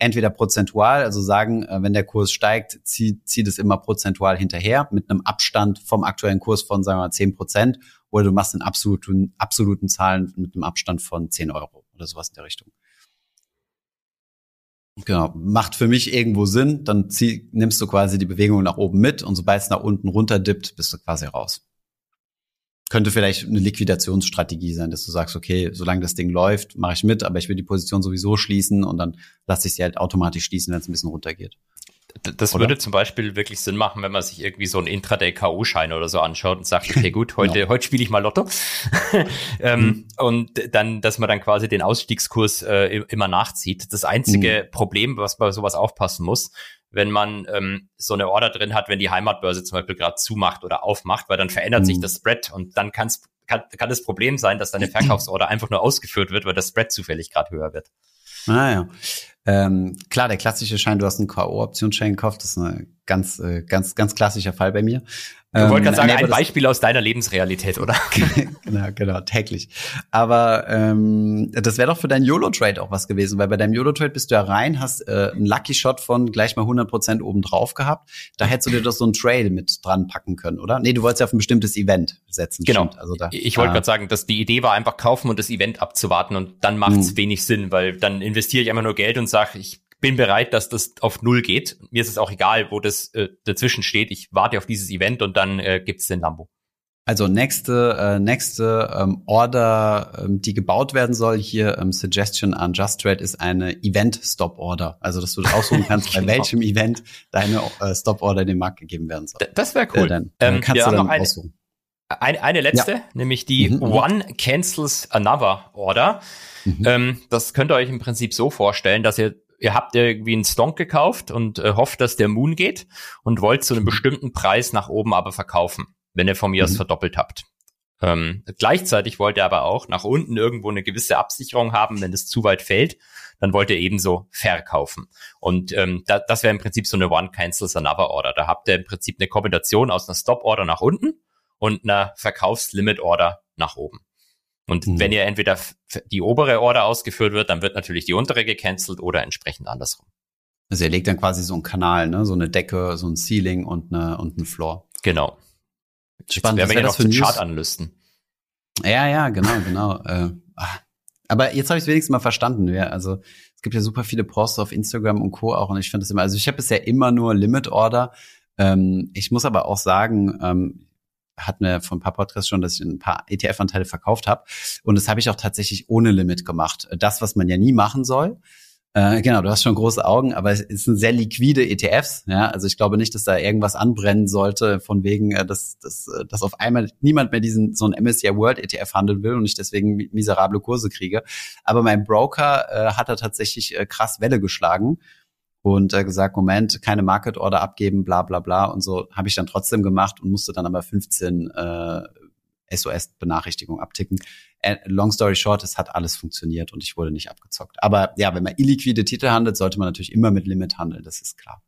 entweder prozentual, also sagen, äh, wenn der Kurs steigt, zieht, zieht es immer prozentual hinterher mit einem Abstand vom aktuellen Kurs von, sagen wir mal, 10 Prozent, oder du machst in absoluten, absoluten Zahlen mit einem Abstand von 10 Euro oder sowas in der Richtung. Genau, macht für mich irgendwo Sinn, dann zieh, nimmst du quasi die Bewegung nach oben mit und sobald es nach unten runterdippt, bist du quasi raus könnte vielleicht eine Liquidationsstrategie sein, dass du sagst, okay, solange das Ding läuft, mache ich mit, aber ich will die Position sowieso schließen und dann lasse ich sie halt automatisch schließen, wenn es ein bisschen runtergeht. Das oder? würde zum Beispiel wirklich Sinn machen, wenn man sich irgendwie so einen Intraday-K.O.-Schein oder so anschaut und sagt, okay, gut, heute, ja. heute spiele ich mal Lotto. ähm, mhm. Und dann, dass man dann quasi den Ausstiegskurs äh, immer nachzieht. Das einzige mhm. Problem, was bei sowas aufpassen muss, wenn man ähm, so eine Order drin hat, wenn die Heimatbörse zum Beispiel gerade zumacht oder aufmacht, weil dann verändert mhm. sich das Spread und dann kann's, kann, kann das Problem sein, dass deine Verkaufsorder einfach nur ausgeführt wird, weil das Spread zufällig gerade höher wird. Ah ja. Ähm, klar, der klassische Schein, du hast einen K.O.-Optionsschein gekauft, das ist ein ganz, äh, ganz, ganz klassischer Fall bei mir. Du ähm, wolltest gerade sagen, ein Beispiel aus deiner Lebensrealität, oder? genau, genau, täglich. Aber ähm, das wäre doch für deinen YOLO-Trade auch was gewesen, weil bei deinem YOLO-Trade bist du ja rein, hast äh, einen Lucky-Shot von gleich mal 100% oben drauf gehabt. Da hättest du dir doch so einen Trail mit dran packen können, oder? Nee, du wolltest ja auf ein bestimmtes Event setzen. Genau. Stimmt. Also da, ich wollte ah. gerade sagen, dass die Idee war, einfach kaufen und das Event abzuwarten und dann macht es hm. wenig Sinn, weil dann investiere ich einfach nur Geld und sage, ich bin bereit, dass das auf Null geht. Mir ist es auch egal, wo das äh, dazwischen steht. Ich warte auf dieses Event und dann äh, gibt es den Lambo. Also nächste, äh, nächste ähm, Order, ähm, die gebaut werden soll, hier ähm, Suggestion an Just Trade ist eine Event-Stop-Order. Also dass du aussuchen kannst, genau. bei welchem Event deine äh, Stop-Order in den Markt gegeben werden soll. Das wäre cool. Äh, dann, ähm, kannst du dann eine, aussuchen. Eine, eine letzte, ja. nämlich die mhm, mhm, One Cancels Another Order. Mhm. Ähm, das könnt ihr euch im Prinzip so vorstellen, dass ihr ihr habt irgendwie einen Stonk gekauft und äh, hofft, dass der Moon geht und wollt zu einem mhm. bestimmten Preis nach oben aber verkaufen, wenn ihr von mir aus mhm. verdoppelt habt. Ähm, gleichzeitig wollt ihr aber auch nach unten irgendwo eine gewisse Absicherung haben, wenn es zu weit fällt, dann wollt ihr ebenso verkaufen. Und ähm, da, das wäre im Prinzip so eine One Cancels Another Order. Da habt ihr im Prinzip eine Kombination aus einer Stop Order nach unten und einer Verkaufslimit Order nach oben. Und mhm. wenn ihr entweder die obere Order ausgeführt wird, dann wird natürlich die untere gecancelt oder entsprechend andersrum. Also ihr legt dann quasi so einen Kanal, ne? so eine Decke, so ein Ceiling und eine und ein Floor. Genau. Spannend. Jetzt wäre ja noch zu Chartanalysten. Ja, ja, genau, genau. äh, ah. aber jetzt habe ich es wenigstens mal verstanden. Ja, also es gibt ja super viele Posts auf Instagram und Co. auch und ich finde es immer, also ich habe bisher immer nur Limit Order. Ähm, ich muss aber auch sagen, ähm, hatten wir von ein paar Podcasts schon, dass ich ein paar ETF-Anteile verkauft habe. Und das habe ich auch tatsächlich ohne Limit gemacht. Das, was man ja nie machen soll. Äh, genau, du hast schon große Augen, aber es sind sehr liquide ETFs. Ja, also ich glaube nicht, dass da irgendwas anbrennen sollte, von wegen, äh, dass, dass, äh, dass auf einmal niemand mehr diesen so ein MSCI World ETF handeln will und ich deswegen miserable Kurse kriege. Aber mein Broker äh, hat da tatsächlich äh, krass Welle geschlagen und äh, gesagt, Moment, keine Market Order abgeben, bla bla bla und so habe ich dann trotzdem gemacht und musste dann aber 15 äh, SOS-Benachrichtigungen abticken. Äh, long story short, es hat alles funktioniert und ich wurde nicht abgezockt. Aber ja, wenn man illiquide Titel handelt, sollte man natürlich immer mit Limit handeln, das ist klar.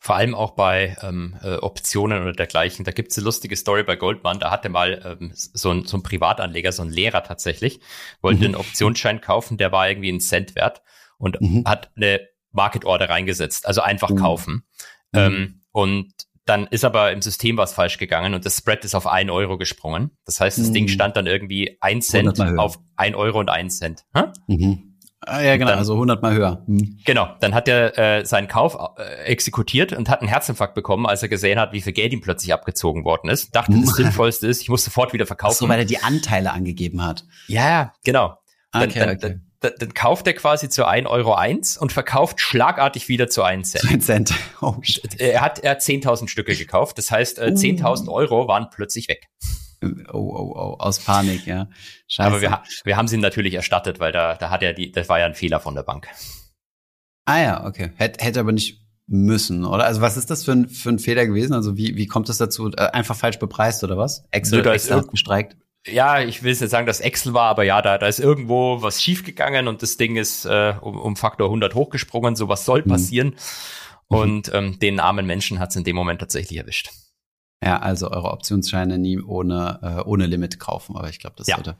Vor allem auch bei ähm, äh, Optionen oder dergleichen. Da gibt's eine lustige Story bei Goldman. Da hatte mal ähm, so, ein, so ein Privatanleger, so ein Lehrer tatsächlich, wollte mhm. einen Optionsschein kaufen, der war irgendwie ein Cent wert und mhm. hat eine Market Order reingesetzt, also einfach mhm. kaufen. Ähm, und dann ist aber im System was falsch gegangen und das Spread ist auf ein Euro gesprungen. Das heißt, das Ding mhm. stand dann irgendwie ein Cent auf ein Euro und ein Cent. Mhm. Ah, ja, genau, dann, also 100 mal höher. Hm. Genau, dann hat er äh, seinen Kauf äh, exekutiert und hat einen Herzinfarkt bekommen, als er gesehen hat, wie viel Geld ihm plötzlich abgezogen worden ist. Dachte, das Sinnvollste ist, ich muss sofort wieder verkaufen. Ach so, weil er die Anteile angegeben hat. Ja, genau. Dann, okay, dann, okay. Dann, kauft er quasi zu 1,01 Euro eins und verkauft schlagartig wieder zu 1 Cent. 1 Cent. Oh, shit. er hat, er hat 10.000 Stücke gekauft. Das heißt, äh, 10.000 Euro waren plötzlich weg. Oh, oh, oh, aus Panik, ja. Scheiße. Aber wir, wir haben sie natürlich erstattet, weil da, da hat er die, das war ja ein Fehler von der Bank. Ah ja, okay. Hätte, hätte aber nicht müssen, oder? Also was ist das für ein, für ein Fehler gewesen? Also wie, wie kommt es dazu? Äh, einfach falsch bepreist oder was? Excel, Nö, Excel hat gestreikt? Ja, ich will jetzt nicht sagen, dass Excel war, aber ja, da, da ist irgendwo was schiefgegangen und das Ding ist äh, um, um Faktor 100 hochgesprungen. So was soll mhm. passieren. Mhm. Und ähm, den armen Menschen hat es in dem Moment tatsächlich erwischt. Ja, also eure Optionsscheine nie ohne, äh, ohne Limit kaufen, aber ich glaube, das ja. sollte,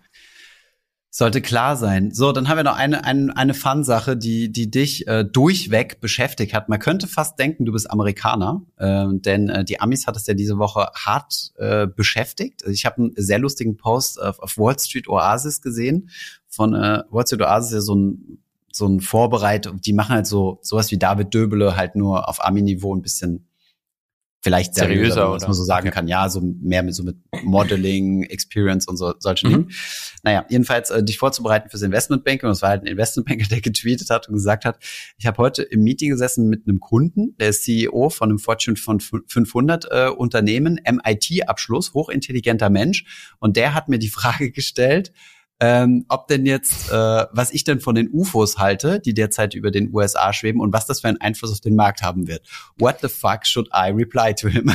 sollte klar sein. So, dann haben wir noch eine, eine, eine Fun-Sache, die, die dich äh, durchweg beschäftigt hat. Man könnte fast denken, du bist Amerikaner, äh, denn äh, die Amis hat es ja diese Woche hart äh, beschäftigt. Also ich habe einen sehr lustigen Post auf, auf Wall Street Oasis gesehen. Von äh, Wall Street Oasis ist ja so ein so ein Vorbereit, die machen halt so sowas wie David Döbele halt nur auf Ami-Niveau ein bisschen vielleicht seriöser, seriöser was man so sagen okay. kann. Ja, so mehr mit so mit Modeling, Experience und so solchen mhm. Dingen. Naja, jedenfalls äh, dich vorzubereiten fürs Investmentbanking. Und es war halt ein Investmentbanker, der getweetet hat und gesagt hat, ich habe heute im Meeting gesessen mit einem Kunden, der ist CEO von einem Fortune von 500 äh, Unternehmen, MIT-Abschluss, hochintelligenter Mensch. Und der hat mir die Frage gestellt, ähm, ob denn jetzt, äh, was ich denn von den UFOs halte, die derzeit über den USA schweben und was das für einen Einfluss auf den Markt haben wird. What the fuck should I reply to him?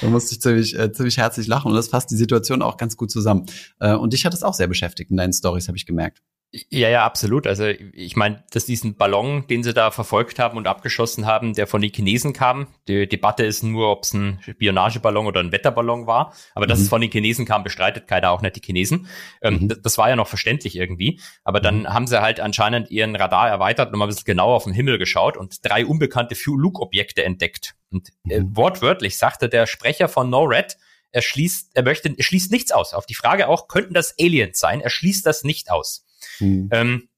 da musste ich ziemlich, äh, ziemlich herzlich lachen und das fasst die Situation auch ganz gut zusammen. Äh, und dich hat es auch sehr beschäftigt in deinen Stories, habe ich gemerkt. Ja, ja, absolut. Also ich meine, dass diesen Ballon, den sie da verfolgt haben und abgeschossen haben, der von den Chinesen kam. Die Debatte ist nur, ob es ein Spionageballon oder ein Wetterballon war. Aber mhm. dass es von den Chinesen kam, bestreitet keiner, auch nicht die Chinesen. Ähm, mhm. das, war ja noch verständlich irgendwie. Aber dann mhm. haben sie halt anscheinend ihren Radar erweitert und mal ein bisschen genauer auf den Himmel geschaut und drei unbekannte Flugobjekte entdeckt. Und äh, mhm. wortwörtlich sagte der Sprecher von NORAD, er schließt, er möchte, er schließt nichts aus. Auf die Frage auch, könnten das Aliens sein? Er schließt das nicht aus. Mhm. Ähm,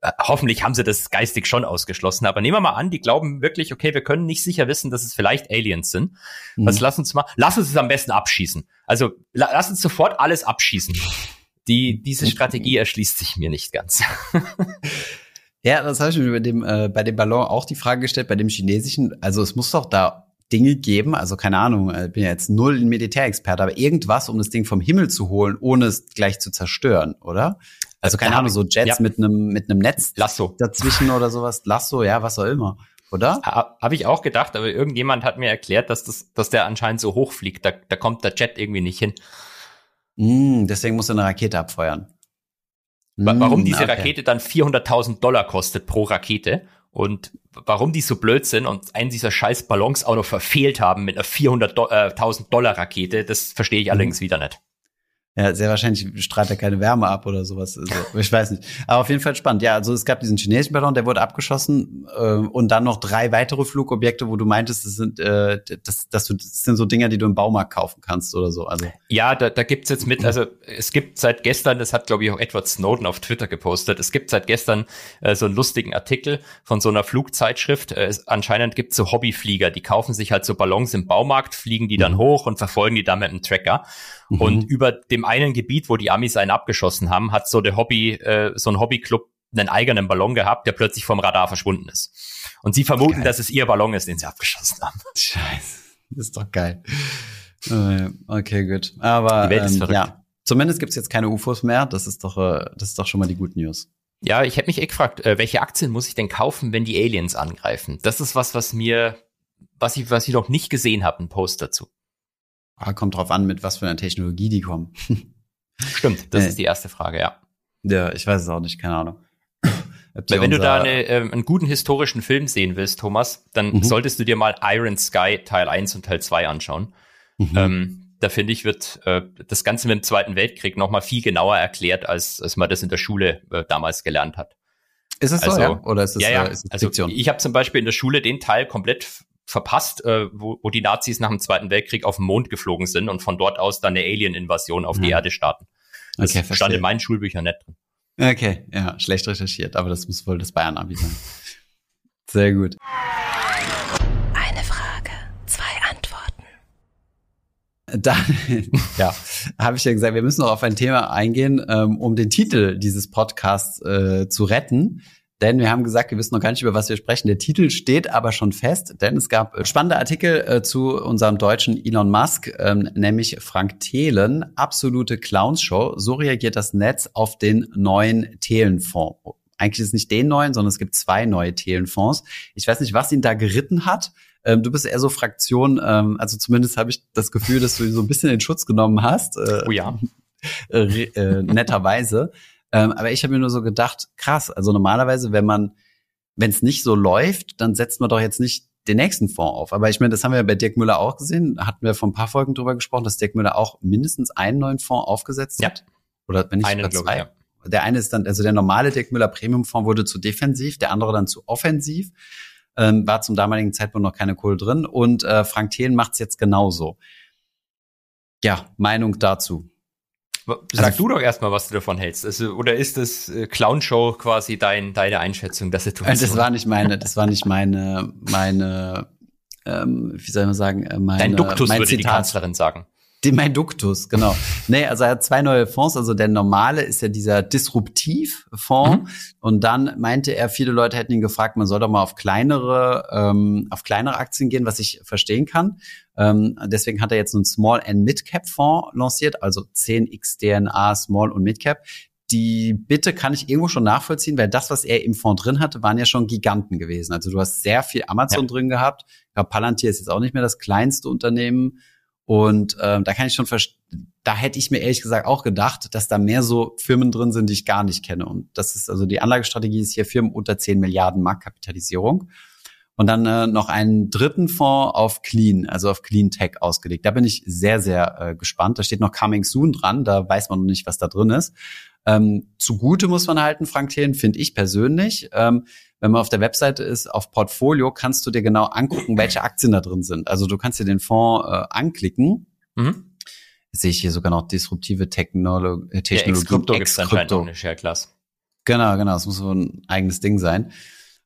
äh, hoffentlich haben sie das geistig schon ausgeschlossen, aber nehmen wir mal an, die glauben wirklich, okay, wir können nicht sicher wissen, dass es vielleicht Aliens sind. Mhm. Was lass uns mal, lass uns es am besten abschießen. Also la, lass uns sofort alles abschießen. Die, diese Strategie erschließt sich mir nicht ganz. ja, das habe ich mir bei dem, äh, bei dem Ballon auch die Frage gestellt, bei dem chinesischen, also es muss doch da Dinge geben, also keine Ahnung, ich bin ja jetzt null ein Militärexperte, aber irgendwas, um das Ding vom Himmel zu holen, ohne es gleich zu zerstören, oder? Also keine Ahnung, so Jets ja. mit einem mit einem Netz Lasso dazwischen oder sowas, Lasso, ja, was auch immer, oder? Habe ich auch gedacht, aber irgendjemand hat mir erklärt, dass das, dass der anscheinend so hoch fliegt, da, da kommt der Jet irgendwie nicht hin. Mm, deswegen muss er eine Rakete abfeuern. Warum mm, diese okay. Rakete dann 400.000 Dollar kostet pro Rakete und warum die so blöd sind und einen dieser scheiß Ballons auch noch verfehlt haben mit einer 400.000 Dollar Rakete, das verstehe ich allerdings mhm. wieder nicht. Ja, sehr wahrscheinlich strahlt er keine Wärme ab oder sowas. Also, ich weiß nicht. Aber auf jeden Fall spannend. Ja, also es gab diesen chinesischen Ballon, der wurde abgeschossen äh, und dann noch drei weitere Flugobjekte, wo du meintest, das sind, äh, das, das, das sind so Dinger, die du im Baumarkt kaufen kannst oder so. Also ja, da, da gibt's jetzt mit. Also es gibt seit gestern, das hat glaube ich auch Edward Snowden auf Twitter gepostet. Es gibt seit gestern äh, so einen lustigen Artikel von so einer Flugzeitschrift. Äh, es, anscheinend gibt's so Hobbyflieger, die kaufen sich halt so Ballons im Baumarkt, fliegen die dann mhm. hoch und verfolgen die dann mit einem Tracker. Mhm. Und über dem einen Gebiet, wo die Amis einen abgeschossen haben, hat so der Hobby, äh, so ein Hobbyclub einen eigenen Ballon gehabt, der plötzlich vom Radar verschwunden ist. Und sie vermuten, geil. dass es ihr Ballon ist, den sie abgeschossen haben. Scheiße, ist doch geil. Äh, okay, gut. Aber die Welt ist ähm, verrückt. ja, zumindest gibt's jetzt keine UFOs mehr. Das ist doch, äh, das ist doch schon mal die gute News. Ja, ich hätte mich eh gefragt, äh, welche Aktien muss ich denn kaufen, wenn die Aliens angreifen? Das ist was, was mir, was ich, was ich noch nicht gesehen habe, ein Post dazu. Ah, kommt drauf an, mit was für einer Technologie die kommen. Stimmt, das äh, ist die erste Frage, ja. Ja, ich weiß es auch nicht, keine Ahnung. Weil wenn du da eine, äh, einen guten historischen Film sehen willst, Thomas, dann mhm. solltest du dir mal Iron Sky Teil 1 und Teil 2 anschauen. Mhm. Ähm, da finde ich, wird äh, das Ganze mit dem Zweiten Weltkrieg noch mal viel genauer erklärt, als, als man das in der Schule äh, damals gelernt hat. Ist es also, so, ja? Oder ist es, ja, ja. Äh, ist es also ich habe zum Beispiel in der Schule den Teil komplett verpasst, äh, wo, wo die Nazis nach dem Zweiten Weltkrieg auf den Mond geflogen sind und von dort aus dann eine Alien-Invasion auf mhm. die Erde starten. Das okay, stand in meinen Schulbüchern nicht drin. Okay, ja, schlecht recherchiert, aber das muss wohl das Bayern-Abi sein. Sehr gut. Eine Frage, zwei Antworten. Dann, ja, habe ich ja gesagt, wir müssen noch auf ein Thema eingehen, ähm, um den Titel dieses Podcasts äh, zu retten. Denn wir haben gesagt, wir wissen noch gar nicht, über was wir sprechen. Der Titel steht aber schon fest, denn es gab äh, spannende Artikel äh, zu unserem deutschen Elon Musk, ähm, nämlich Frank Thelen, absolute Clownshow. So reagiert das Netz auf den neuen Thelenfonds. Eigentlich ist es nicht den neuen, sondern es gibt zwei neue Thelenfonds. Ich weiß nicht, was ihn da geritten hat. Ähm, du bist eher so Fraktion, ähm, also zumindest habe ich das Gefühl, dass du ihn so ein bisschen in Schutz genommen hast. Äh, oh ja. Äh, äh, netterweise. Ähm, aber ich habe mir nur so gedacht, krass, also normalerweise, wenn man, wenn es nicht so läuft, dann setzt man doch jetzt nicht den nächsten Fonds auf. Aber ich meine, das haben wir ja bei Dirk Müller auch gesehen, hatten wir vor ein paar Folgen drüber gesprochen, dass Dirk Müller auch mindestens einen neuen Fonds aufgesetzt ja. hat. Oder wenn nicht sogar zwei. Ja. Der eine ist dann, also der normale Dirk Müller Premium Fonds wurde zu defensiv, der andere dann zu offensiv. Ähm, war zum damaligen Zeitpunkt noch keine Kohle drin. Und äh, Frank Thelen macht es jetzt genauso. Ja, Meinung dazu. Sag also, du doch erstmal, was du davon hältst. Also, oder ist das äh, Clown-Show quasi dein, deine Einschätzung der Situation? Das war nicht meine, das war nicht meine, meine, ähm, wie soll man sagen, äh, meine, Dein Duktus mein würde Zitat. die Kanzlerin sagen. Die, mein Duktus, genau. nee, also er hat zwei neue Fonds. Also der normale ist ja dieser Disruptivfonds. Mhm. Und dann meinte er, viele Leute hätten ihn gefragt, man soll doch mal auf kleinere, ähm, auf kleinere Aktien gehen, was ich verstehen kann. Ähm, deswegen hat er jetzt einen Small and Mid Cap Fonds lanciert, also 10x DNA Small und Mid Cap. Die Bitte kann ich irgendwo schon nachvollziehen, weil das, was er im Fonds drin hatte, waren ja schon Giganten gewesen. Also du hast sehr viel Amazon ja. drin gehabt. Ich glaube, Palantir ist jetzt auch nicht mehr das kleinste Unternehmen und ähm, da kann ich schon da hätte ich mir ehrlich gesagt auch gedacht, dass da mehr so Firmen drin sind, die ich gar nicht kenne. Und das ist also die Anlagestrategie ist hier Firmen unter 10 Milliarden Marktkapitalisierung. Und dann äh, noch einen dritten Fonds auf Clean, also auf Clean Tech ausgelegt. Da bin ich sehr, sehr äh, gespannt. Da steht noch Coming Soon dran, da weiß man noch nicht, was da drin ist. Ähm, zugute muss man halten, Frank Thelen, finde ich persönlich. Ähm, wenn man auf der Webseite ist, auf Portfolio, kannst du dir genau angucken, welche Aktien da drin sind. Also du kannst dir den Fonds äh, anklicken. Mhm. Jetzt sehe ich hier sogar noch disruptive Technolo äh, Technologie. Ja, Ex-Krypto gibt es anscheinend eine Share-Class. Genau, genau. Das muss so ein eigenes Ding sein.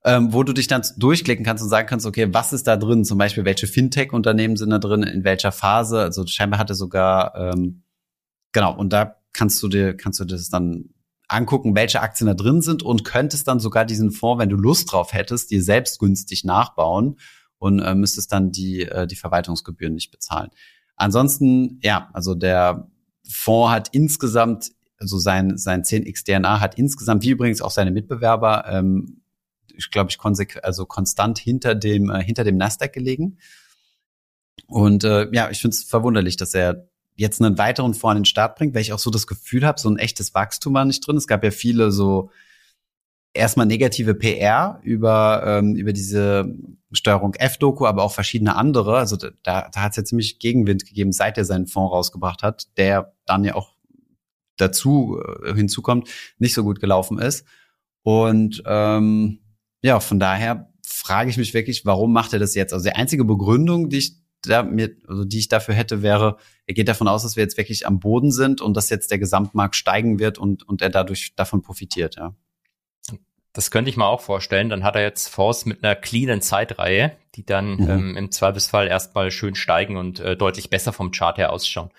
Ähm, wo du dich dann durchklicken kannst und sagen kannst, okay, was ist da drin? Zum Beispiel, welche Fintech-Unternehmen sind da drin, in welcher Phase? Also scheinbar hatte sogar, ähm, genau, und da kannst du dir, kannst du das dann angucken, welche Aktien da drin sind und könntest dann sogar diesen Fonds, wenn du Lust drauf hättest, dir selbst günstig nachbauen und äh, müsstest dann die, äh, die Verwaltungsgebühren nicht bezahlen. Ansonsten, ja, also der Fonds hat insgesamt, also sein, sein 10x DNA hat insgesamt, wie übrigens auch seine Mitbewerber, ähm, ich glaube, ich konsequent, also konstant hinter dem, äh, hinter dem Nasdaq gelegen. Und äh, ja, ich finde es verwunderlich, dass er jetzt einen weiteren vor an den Start bringt, weil ich auch so das Gefühl habe, so ein echtes Wachstum war nicht drin. Es gab ja viele so erstmal negative PR über, ähm, über diese Steuerung F-Doku, aber auch verschiedene andere. Also da, da hat es ja ziemlich Gegenwind gegeben, seit er seinen Fonds rausgebracht hat, der dann ja auch dazu äh, hinzukommt, nicht so gut gelaufen ist. Und ähm, ja, von daher frage ich mich wirklich, warum macht er das jetzt? Also die einzige Begründung, die ich da mir, also die ich dafür hätte, wäre, er geht davon aus, dass wir jetzt wirklich am Boden sind und dass jetzt der Gesamtmarkt steigen wird und, und er dadurch davon profitiert, ja. Das könnte ich mir auch vorstellen. Dann hat er jetzt Fonds mit einer cleanen Zeitreihe, die dann mhm. ähm, im Zweifelsfall erstmal schön steigen und äh, deutlich besser vom Chart her ausschauen.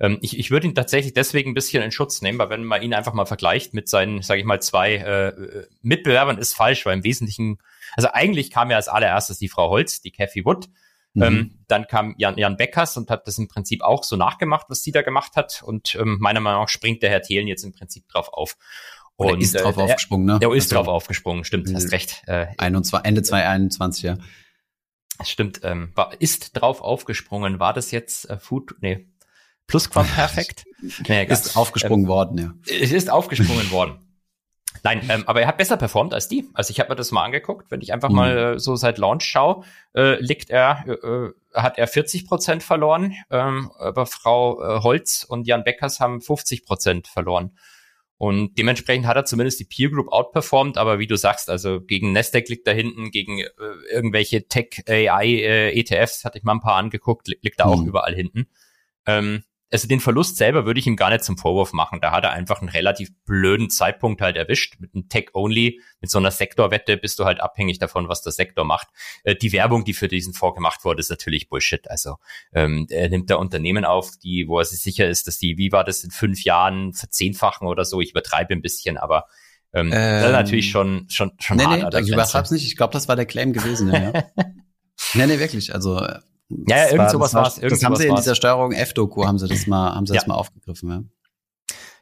Ähm, ich, ich würde ihn tatsächlich deswegen ein bisschen in Schutz nehmen, weil wenn man ihn einfach mal vergleicht mit seinen, sage ich mal, zwei äh, Mitbewerbern, ist falsch, weil im Wesentlichen, also eigentlich kam ja als allererstes die Frau Holz, die Kathy Wood, Mhm. Ähm, dann kam Jan, Jan Beckers und hat das im Prinzip auch so nachgemacht, was sie da gemacht hat. Und ähm, meiner Meinung nach springt der Herr Thelen jetzt im Prinzip drauf auf. Und, ist drauf äh, aufgesprungen, ne? Der ist also, drauf aufgesprungen, stimmt, hast recht. Äh, 21, Ende 2021, ja. Stimmt, ähm, war, ist drauf aufgesprungen. War das jetzt äh, Food? Nee, Plusquamperfekt? nee, ist aufgesprungen ähm, worden, ja. Es ist aufgesprungen worden. Nein, ähm, aber er hat besser performt als die. Also ich habe mir das mal angeguckt. Wenn ich einfach mhm. mal äh, so seit Launch schaue, äh, liegt er, äh, äh hat er 40 Prozent verloren, ähm, aber Frau äh, Holz und Jan Beckers haben 50 Prozent verloren. Und dementsprechend hat er zumindest die Peer Group outperformed, aber wie du sagst, also gegen Nasdaq liegt da hinten, gegen äh, irgendwelche Tech AI äh, ETFs, hatte ich mal ein paar angeguckt, liegt da mhm. auch überall hinten. Ähm, also den Verlust selber würde ich ihm gar nicht zum Vorwurf machen. Da hat er einfach einen relativ blöden Zeitpunkt halt erwischt. Mit einem Tech-Only, mit so einer Sektorwette bist du halt abhängig davon, was der Sektor macht. Äh, die Werbung, die für diesen Fonds gemacht wurde, ist natürlich Bullshit. Also ähm, er nimmt da Unternehmen auf, die, wo er sich sicher ist, dass die, wie war das, in fünf Jahren verzehnfachen oder so. Ich übertreibe ein bisschen, aber ähm, ähm, das ist natürlich schon schon schon nee, hart. Nee, ich übertreib's nicht. Ich glaube, das war der Claim gewesen. Ja, ja. nee, nee, wirklich. Also ja, ja, irgend sowas war es. Das haben sie in dieser Steuerung F-Doku, haben sie das mal, haben sie ja. das mal aufgegriffen, ja.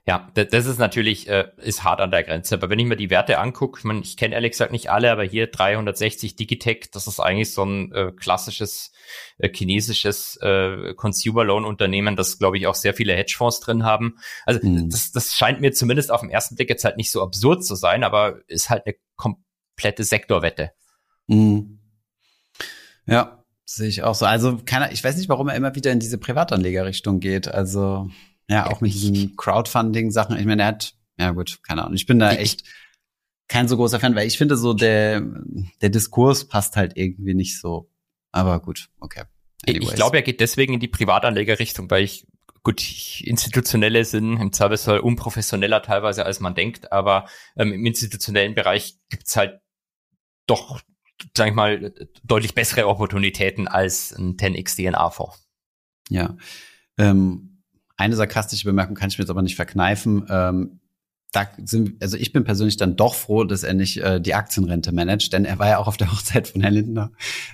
Ja, das ist natürlich äh, ist hart an der Grenze. Aber wenn ich mir die Werte angucke, ich, mein, ich kenne ehrlich gesagt nicht alle, aber hier 360 Digitech, das ist eigentlich so ein äh, klassisches äh, chinesisches äh, Consumer Loan Unternehmen, das glaube ich auch sehr viele Hedgefonds drin haben. Also mhm. das, das scheint mir zumindest auf den ersten Blick jetzt halt nicht so absurd zu sein, aber ist halt eine komplette Sektorwette. Mhm. Ja, Sehe ich auch so. Also, keiner, ich weiß nicht, warum er immer wieder in diese Privatanlegerrichtung geht. Also, ja, auch mit diesen Crowdfunding-Sachen. Ich meine, er hat, ja gut, keine Ahnung. Ich bin da echt kein so großer Fan, weil ich finde so, der, der Diskurs passt halt irgendwie nicht so. Aber gut, okay. Anyways. Ich glaube, er geht deswegen in die Privatanlegerrichtung, weil ich gut, institutionelle sind im Zweifelsfall unprofessioneller teilweise, als man denkt, aber ähm, im institutionellen Bereich gibt's halt doch sag ich mal, deutlich bessere Opportunitäten als ein 10x DNA-Fonds. Ja. Ähm, eine sarkastische Bemerkung kann ich mir jetzt aber nicht verkneifen. Ähm, da sind, also ich bin persönlich dann doch froh, dass er nicht äh, die Aktienrente managt, denn er war ja auch auf der Hochzeit von Herrn Lindner.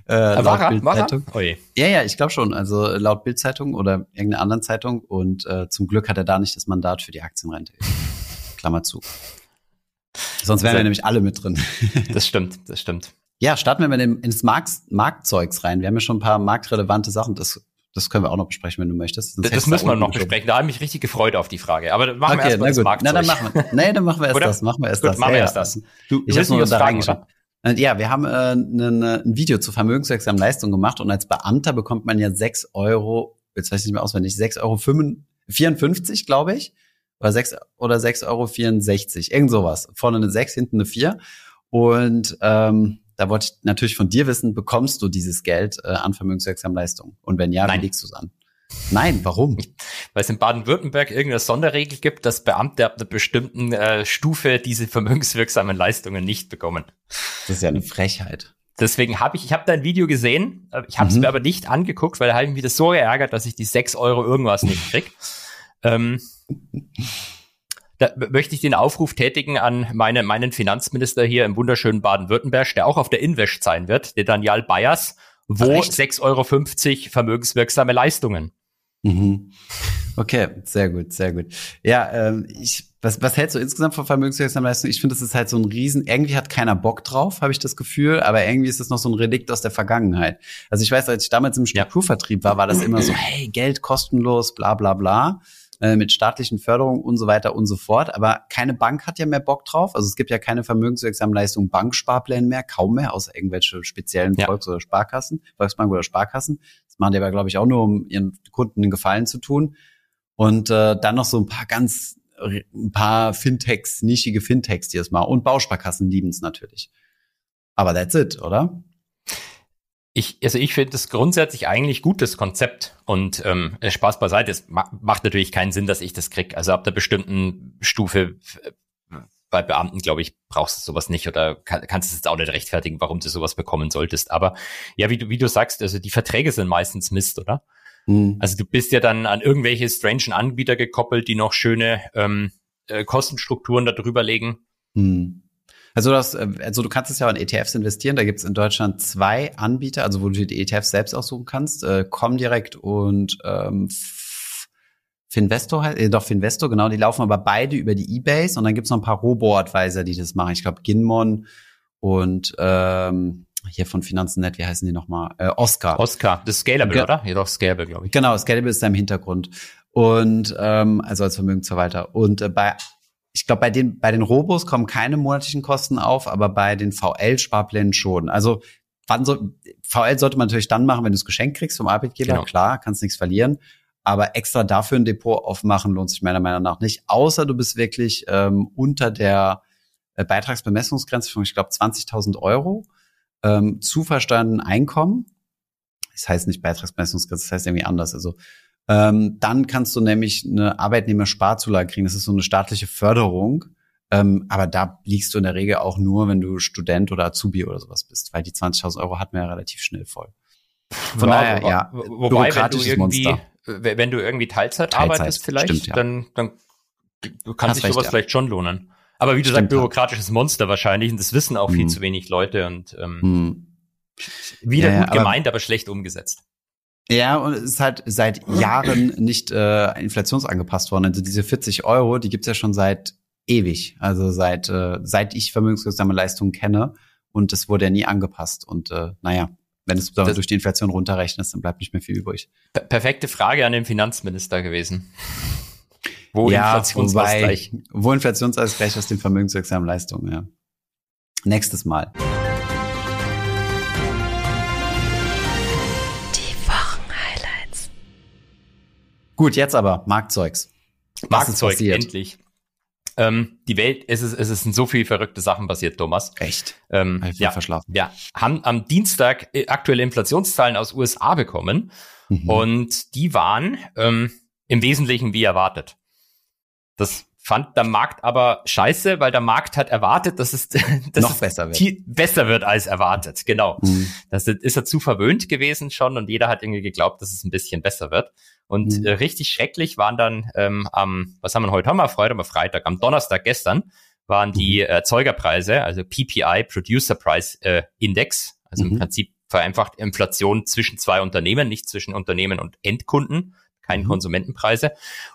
Äh, laut war er? War er? Oh ja, ja, ich glaube schon. Also laut Bildzeitung oder irgendeiner anderen Zeitung. Und äh, zum Glück hat er da nicht das Mandat für die Aktienrente. Klammer zu. Sonst wären wir nämlich alle mit drin. das stimmt, das stimmt. Ja, starten wir mit dem ins Markt, Marktzeugs rein. Wir haben ja schon ein paar marktrelevante Sachen. Das, das können wir auch noch besprechen, wenn du möchtest. Das, das müssen wir noch besprechen. Da habe ich mich richtig gefreut auf die Frage. Aber machen okay, wir erst mal das Marktzeug. Na, dann machen wir, nee, dann machen wir erst das. Machen wir erst Gut, das. Machen wir ja, erst das. Du, ich habe nur da reingeschaut. Ja, wir haben äh, ein, ein Video zur vermögenswirksamen Leistung gemacht und als Beamter bekommt man ja sechs Euro, jetzt weiß ich nicht mehr auswendig, sechs Euro 54, glaube ich. Oder sechs oder sechs Euro, 64, irgend sowas. Vorne eine sechs, hinten eine vier. Und ähm, da wollte ich natürlich von dir wissen, bekommst du dieses Geld äh, an vermögenswirksamen Leistungen? Und wenn ja, Nein. wie legst du es an? Nein, warum? Weil es in Baden-Württemberg irgendeine Sonderregel gibt, dass Beamte ab einer bestimmten äh, Stufe diese vermögenswirksamen Leistungen nicht bekommen. Das ist ja eine Frechheit. Deswegen habe ich, ich habe dein Video gesehen, äh, ich habe es mhm. mir aber nicht angeguckt, weil da habe ich mich wieder so geärgert, dass ich die sechs Euro irgendwas nicht krieg. ähm, da möchte ich den Aufruf tätigen an meine, meinen Finanzminister hier im wunderschönen Baden-Württemberg, der auch auf der Invest sein wird, der Daniel Bayers, wo 6,50 Euro vermögenswirksame Leistungen. Mhm. Okay, sehr gut, sehr gut. Ja, ähm, ich, was, was hältst du insgesamt von vermögenswirksamen Leistungen? Ich finde, das ist halt so ein Riesen, irgendwie hat keiner Bock drauf, habe ich das Gefühl, aber irgendwie ist das noch so ein Relikt aus der Vergangenheit. Also ich weiß, als ich damals im Strukturvertrieb war, war das immer so, hey, Geld kostenlos, bla bla bla. Äh, mit staatlichen Förderungen und so weiter und so fort. Aber keine Bank hat ja mehr Bock drauf. Also es gibt ja keine vermögenswirksamen Leistungen Banksparpläne mehr, kaum mehr, außer irgendwelche speziellen ja. Volks- oder Sparkassen, Volksbank oder Sparkassen. Das machen die aber, glaube ich, auch nur, um ihren Kunden einen Gefallen zu tun. Und äh, dann noch so ein paar ganz, ein paar Fintechs, nischige Fintechs, die es mal und Bausparkassen lieben es natürlich. Aber that's it, oder? Ich, also ich finde das grundsätzlich eigentlich gutes Konzept und ähm, Spaß beiseite. Es ma macht natürlich keinen Sinn, dass ich das krieg. Also ab der bestimmten Stufe äh, bei Beamten, glaube ich, brauchst du sowas nicht oder kann, kannst es jetzt auch nicht rechtfertigen, warum du sowas bekommen solltest. Aber ja, wie du, wie du sagst, also die Verträge sind meistens Mist, oder? Mhm. Also du bist ja dann an irgendwelche strangen Anbieter gekoppelt, die noch schöne ähm, äh, Kostenstrukturen da drüber legen. Mhm. Also, das, äh, also du kannst es ja auch in ETFs investieren. Da gibt es in Deutschland zwei Anbieter, also wo du die ETFs selbst aussuchen kannst, äh, Comdirect und ähm, Finvesto heißt, äh, doch Finvesto, genau, die laufen aber beide über die Ebays und dann gibt's noch ein paar Robo-Advisor, die das machen. Ich glaube, Ginmon und ähm, hier von Finanzen.net, wie heißen die nochmal? Äh, Oscar. Oscar, das ist Scalable, Ge oder? Ja, doch, Scalable, glaube ich. Genau, Scalable ist da im Hintergrund. Und ähm, also als Vermögensverwalter. Und äh, bei ich glaube, bei den, bei den Robos kommen keine monatlichen Kosten auf, aber bei den VL-Sparplänen schon. Also wann so, VL sollte man natürlich dann machen, wenn du es geschenkt kriegst vom Arbeitgeber. Genau. Klar, kannst nichts verlieren. Aber extra dafür ein Depot aufmachen lohnt sich meiner Meinung nach nicht, außer du bist wirklich ähm, unter der äh, Beitragsbemessungsgrenze von, ich glaube, 20.000 Euro ähm, zu verstandenen Einkommen. Das heißt nicht Beitragsbemessungsgrenze, das heißt irgendwie anders. Also ähm, dann kannst du nämlich eine Arbeitnehmersparzulage kriegen. Das ist so eine staatliche Förderung. Ähm, aber da liegst du in der Regel auch nur, wenn du Student oder Azubi oder sowas bist, weil die 20.000 Euro hat man ja relativ schnell voll. Von ja, daher, ja, wobei, wenn du irgendwie, Monster. wenn du irgendwie Teilzeit, Teilzeit arbeitest vielleicht, stimmt, ja. dann, dann kann Hast sich sowas ja. vielleicht schon lohnen. Aber wie du sagst, bürokratisches Monster wahrscheinlich und das wissen auch hm. viel zu wenig Leute und ähm, hm. wieder gut gemeint, aber schlecht umgesetzt. Ja, und es ist halt seit Jahren nicht äh, inflationsangepasst worden. Also diese 40 Euro, die gibt's ja schon seit ewig. Also seit, äh, seit ich vermögenswirksame Leistungen kenne. Und das wurde ja nie angepasst. Und äh, naja, wenn es das durch die Inflation runterrechnest, dann bleibt nicht mehr viel übrig. Per perfekte Frage an den Finanzminister gewesen. Wo ja, Inflationsausgleich? Wobei, wo Inflationsausgleich aus den vermögenswirksamen Leistungen, ja. Nächstes Mal. Gut, jetzt aber Marktzeugs. Marktzeug, endlich. Ähm, die Welt, es ist, es sind so viele verrückte Sachen passiert, Thomas. Echt? Ähm, ja, verschlafen. Ja, haben am Dienstag äh, aktuelle Inflationszahlen aus USA bekommen mhm. und die waren ähm, im Wesentlichen wie erwartet. Das fand der Markt aber scheiße, weil der Markt hat erwartet, dass es, dass noch besser wird. besser wird als erwartet. Genau. Mhm. Das ist er zu verwöhnt gewesen schon und jeder hat irgendwie geglaubt, dass es ein bisschen besser wird. Und mhm. äh, richtig schrecklich waren dann ähm, am, was haben wir heute? Haben wir Freude, aber Freitag, am Donnerstag gestern waren die mhm. Erzeugerpreise, also PPI, Producer Price äh, Index, also mhm. im Prinzip vereinfacht Inflation zwischen zwei Unternehmen, nicht zwischen Unternehmen und Endkunden, keine mhm. Konsumentenpreise.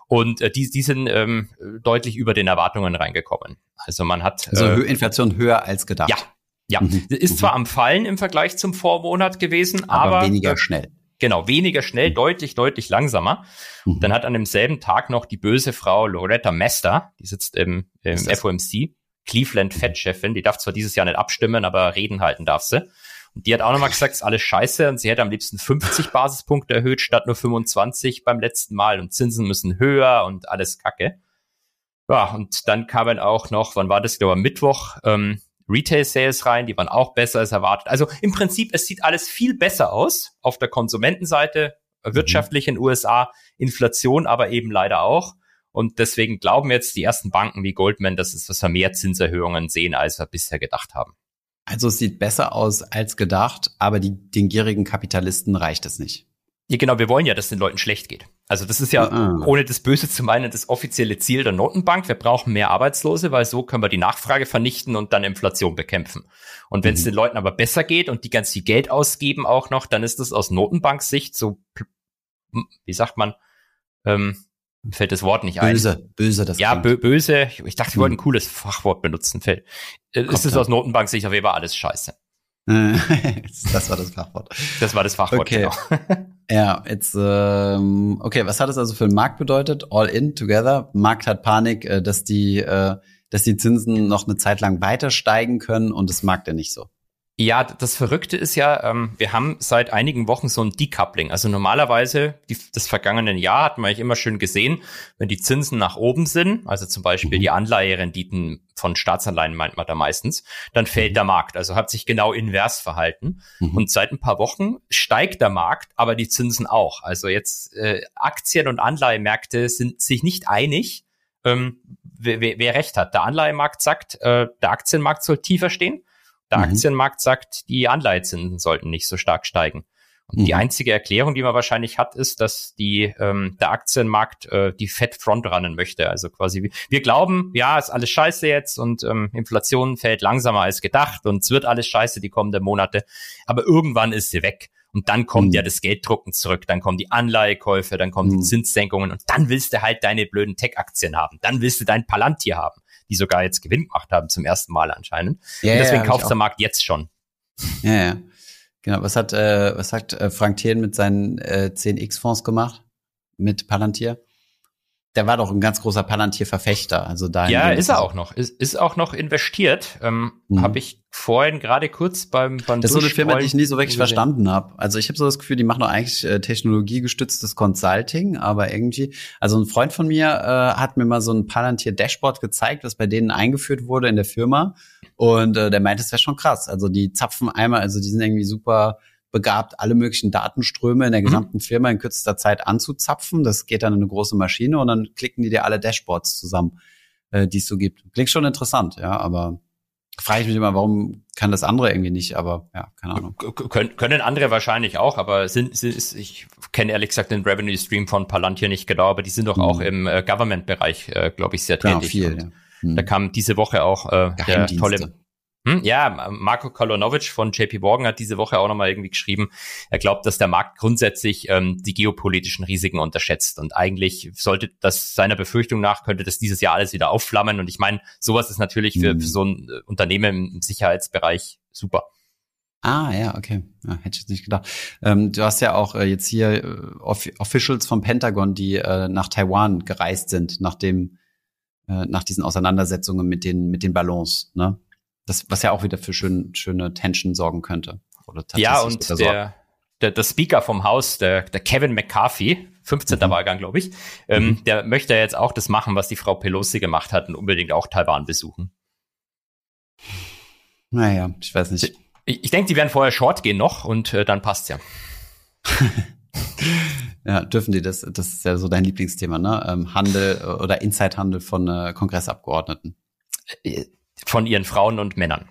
Und äh, die, die sind ähm, deutlich über den Erwartungen reingekommen. Also man hat. Also äh, Inflation höher als gedacht. Ja, ja. Mhm. Ist zwar am Fallen im Vergleich zum Vormonat gewesen, aber, aber weniger schnell. Genau, weniger schnell, mhm. deutlich, deutlich langsamer. Mhm. Dann hat an demselben Tag noch die böse Frau Loretta Mester, die sitzt im, im FOMC, Cleveland mhm. Fed-Chefin, die darf zwar dieses Jahr nicht abstimmen, aber reden halten darf sie. Und die hat auch nochmal gesagt, ist alles scheiße und sie hätte am liebsten 50 Basispunkte erhöht statt nur 25 beim letzten Mal und Zinsen müssen höher und alles kacke. Ja, und dann kamen auch noch, wann war das, ich glaube am Mittwoch, ähm, Retail-Sales rein, die waren auch besser als erwartet. Also im Prinzip, es sieht alles viel besser aus auf der Konsumentenseite, mhm. wirtschaftlich in USA, Inflation aber eben leider auch. Und deswegen glauben jetzt die ersten Banken wie Goldman, dass es dass wir mehr Zinserhöhungen sehen, als wir bisher gedacht haben. Also es sieht besser aus als gedacht, aber die, den gierigen Kapitalisten reicht es nicht. Ja, genau, wir wollen ja, dass den Leuten schlecht geht. Also das ist ja, mhm. ohne das Böse zu meinen, das offizielle Ziel der Notenbank. Wir brauchen mehr Arbeitslose, weil so können wir die Nachfrage vernichten und dann Inflation bekämpfen. Und wenn es mhm. den Leuten aber besser geht und die ganz viel Geld ausgeben auch noch, dann ist das aus Notenbanksicht so, wie sagt man, ähm, fällt das Wort nicht ein. Böse, böse das Ja, bö böse. Ich dachte, wir wollten ein mhm. cooles Fachwort benutzen. Fällt. Äh, ist es aus Notenbanksicht auf jeden Fall alles scheiße. das war das Fachwort. Das war das Fachwort, okay. genau. Ja, jetzt, ähm, okay, was hat es also für den Markt bedeutet? All in, together. Markt hat Panik, äh, dass die, äh, dass die Zinsen noch eine Zeit lang weiter steigen können und das mag er nicht so. Ja, das Verrückte ist ja, ähm, wir haben seit einigen Wochen so ein Decoupling. Also normalerweise, die, das vergangene Jahr hat man eigentlich immer schön gesehen, wenn die Zinsen nach oben sind, also zum Beispiel mhm. die Anleiherenditen von Staatsanleihen meint man da meistens, dann fällt mhm. der Markt. Also hat sich genau invers verhalten. Mhm. Und seit ein paar Wochen steigt der Markt, aber die Zinsen auch. Also jetzt äh, Aktien- und Anleihemärkte sind sich nicht einig, ähm, wer, wer recht hat. Der Anleihemarkt sagt, äh, der Aktienmarkt soll tiefer stehen. Der mhm. Aktienmarkt sagt, die Anleihezinsen sollten nicht so stark steigen. Und mhm. die einzige Erklärung, die man wahrscheinlich hat, ist, dass die ähm, der Aktienmarkt äh, die Fed frontrannen möchte. Also quasi, wir glauben, ja, ist alles scheiße jetzt und ähm, Inflation fällt langsamer als gedacht und es wird alles scheiße die kommenden Monate, aber irgendwann ist sie weg. Und dann kommt mhm. ja das Gelddrucken zurück, dann kommen die Anleihekäufe, dann kommen mhm. die Zinssenkungen und dann willst du halt deine blöden Tech-Aktien haben. Dann willst du dein Palantir haben, die sogar jetzt Gewinn gemacht haben zum ersten Mal anscheinend. Ja, und deswegen ja, kauft der Markt jetzt schon. Ja, ja. Genau. Was hat, äh, was hat äh, Frank Thien mit seinen äh, 10x-Fonds gemacht? Mit Palantir? Der war doch ein ganz großer Palantir-Verfechter. Also da ja, ist er auch noch. Ist, ist auch noch investiert. Ähm, mhm. Habe ich vorhin gerade kurz beim, beim Das ist so eine Firma, die ich nie so wirklich gesehen. verstanden habe. Also ich habe so das Gefühl, die machen doch eigentlich äh, technologiegestütztes Consulting, aber irgendwie, also ein Freund von mir äh, hat mir mal so ein Palantir-Dashboard gezeigt, was bei denen eingeführt wurde in der Firma. Und äh, der meinte, es wäre schon krass. Also die zapfen einmal, also die sind irgendwie super begabt, alle möglichen Datenströme in der mhm. gesamten mhm. Firma in kürzester Zeit anzuzapfen. Das geht dann in eine große Maschine und dann klicken die dir alle Dashboards zusammen, äh, die es so gibt. Klingt schon interessant, ja, aber frage ich mich immer, warum kann das andere irgendwie nicht, aber ja, keine Ahnung. Können, können andere wahrscheinlich auch, aber sind, sind ich kenne ehrlich gesagt den Revenue Stream von Palantir nicht genau, aber die sind doch mhm. auch im äh, Government-Bereich, äh, glaube ich, sehr genau, tätig. Viel, ja. mhm. Da kam diese Woche auch äh, der tolle hm, ja, Marco Kolonovic von JP Morgan hat diese Woche auch nochmal irgendwie geschrieben, er glaubt, dass der Markt grundsätzlich ähm, die geopolitischen Risiken unterschätzt. Und eigentlich sollte das seiner Befürchtung nach, könnte das dieses Jahr alles wieder aufflammen. Und ich meine, sowas ist natürlich für, für mhm. so ein äh, Unternehmen im Sicherheitsbereich super. Ah, ja, okay. Ja, hätte ich jetzt nicht gedacht. Ähm, du hast ja auch äh, jetzt hier äh, Off Officials vom Pentagon, die äh, nach Taiwan gereist sind, nach dem, äh, nach diesen Auseinandersetzungen mit den, mit den Ballons, ne? Das, was ja auch wieder für schön, schöne Tension sorgen könnte. Oder ja, und der, der, der Speaker vom Haus, der, der Kevin McCarthy, 15. Mhm. Wahlgang, glaube ich, ähm, mhm. der möchte jetzt auch das machen, was die Frau Pelosi gemacht hat und unbedingt auch Taiwan besuchen. Naja, ich weiß nicht. Ich, ich denke, die werden vorher Short gehen noch und äh, dann passt's ja. ja, dürfen die das? Das ist ja so dein Lieblingsthema, ne? Ähm, Handel äh, oder Inside-Handel von äh, Kongressabgeordneten. Von ihren Frauen und Männern.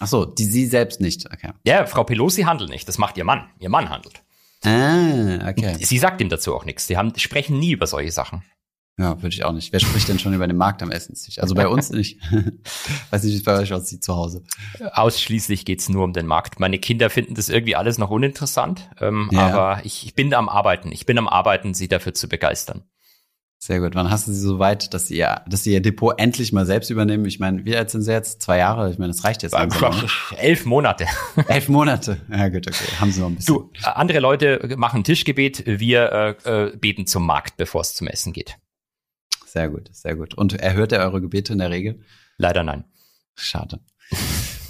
Ach so, die sie selbst nicht, okay. Ja, Frau Pelosi handelt nicht, das macht ihr Mann. Ihr Mann handelt. Ah, okay. Sie sagt ihm dazu auch nichts. Sie haben, sprechen nie über solche Sachen. Ja, würde ich auch nicht. Wer spricht denn schon über den Markt am Essenstisch? Also bei uns nicht. Weiß nicht, wie es bei euch aussieht zu Hause. Ausschließlich geht's nur um den Markt. Meine Kinder finden das irgendwie alles noch uninteressant. Ähm, ja. Aber ich, ich bin am Arbeiten. Ich bin am Arbeiten, sie dafür zu begeistern. Sehr gut. Wann hast du sie so weit, dass sie, ihr, dass sie ihr Depot endlich mal selbst übernehmen? Ich meine, wie alt sind sie jetzt? Zwei Jahre? Ich meine, das reicht jetzt langsam. Ne? Elf Monate. Elf Monate. Ja gut, okay. Haben sie noch ein bisschen. Du, andere Leute machen Tischgebet, wir äh, äh, beten zum Markt, bevor es zum Essen geht. Sehr gut, sehr gut. Und erhört er eure Gebete in der Regel? Leider nein. Schade.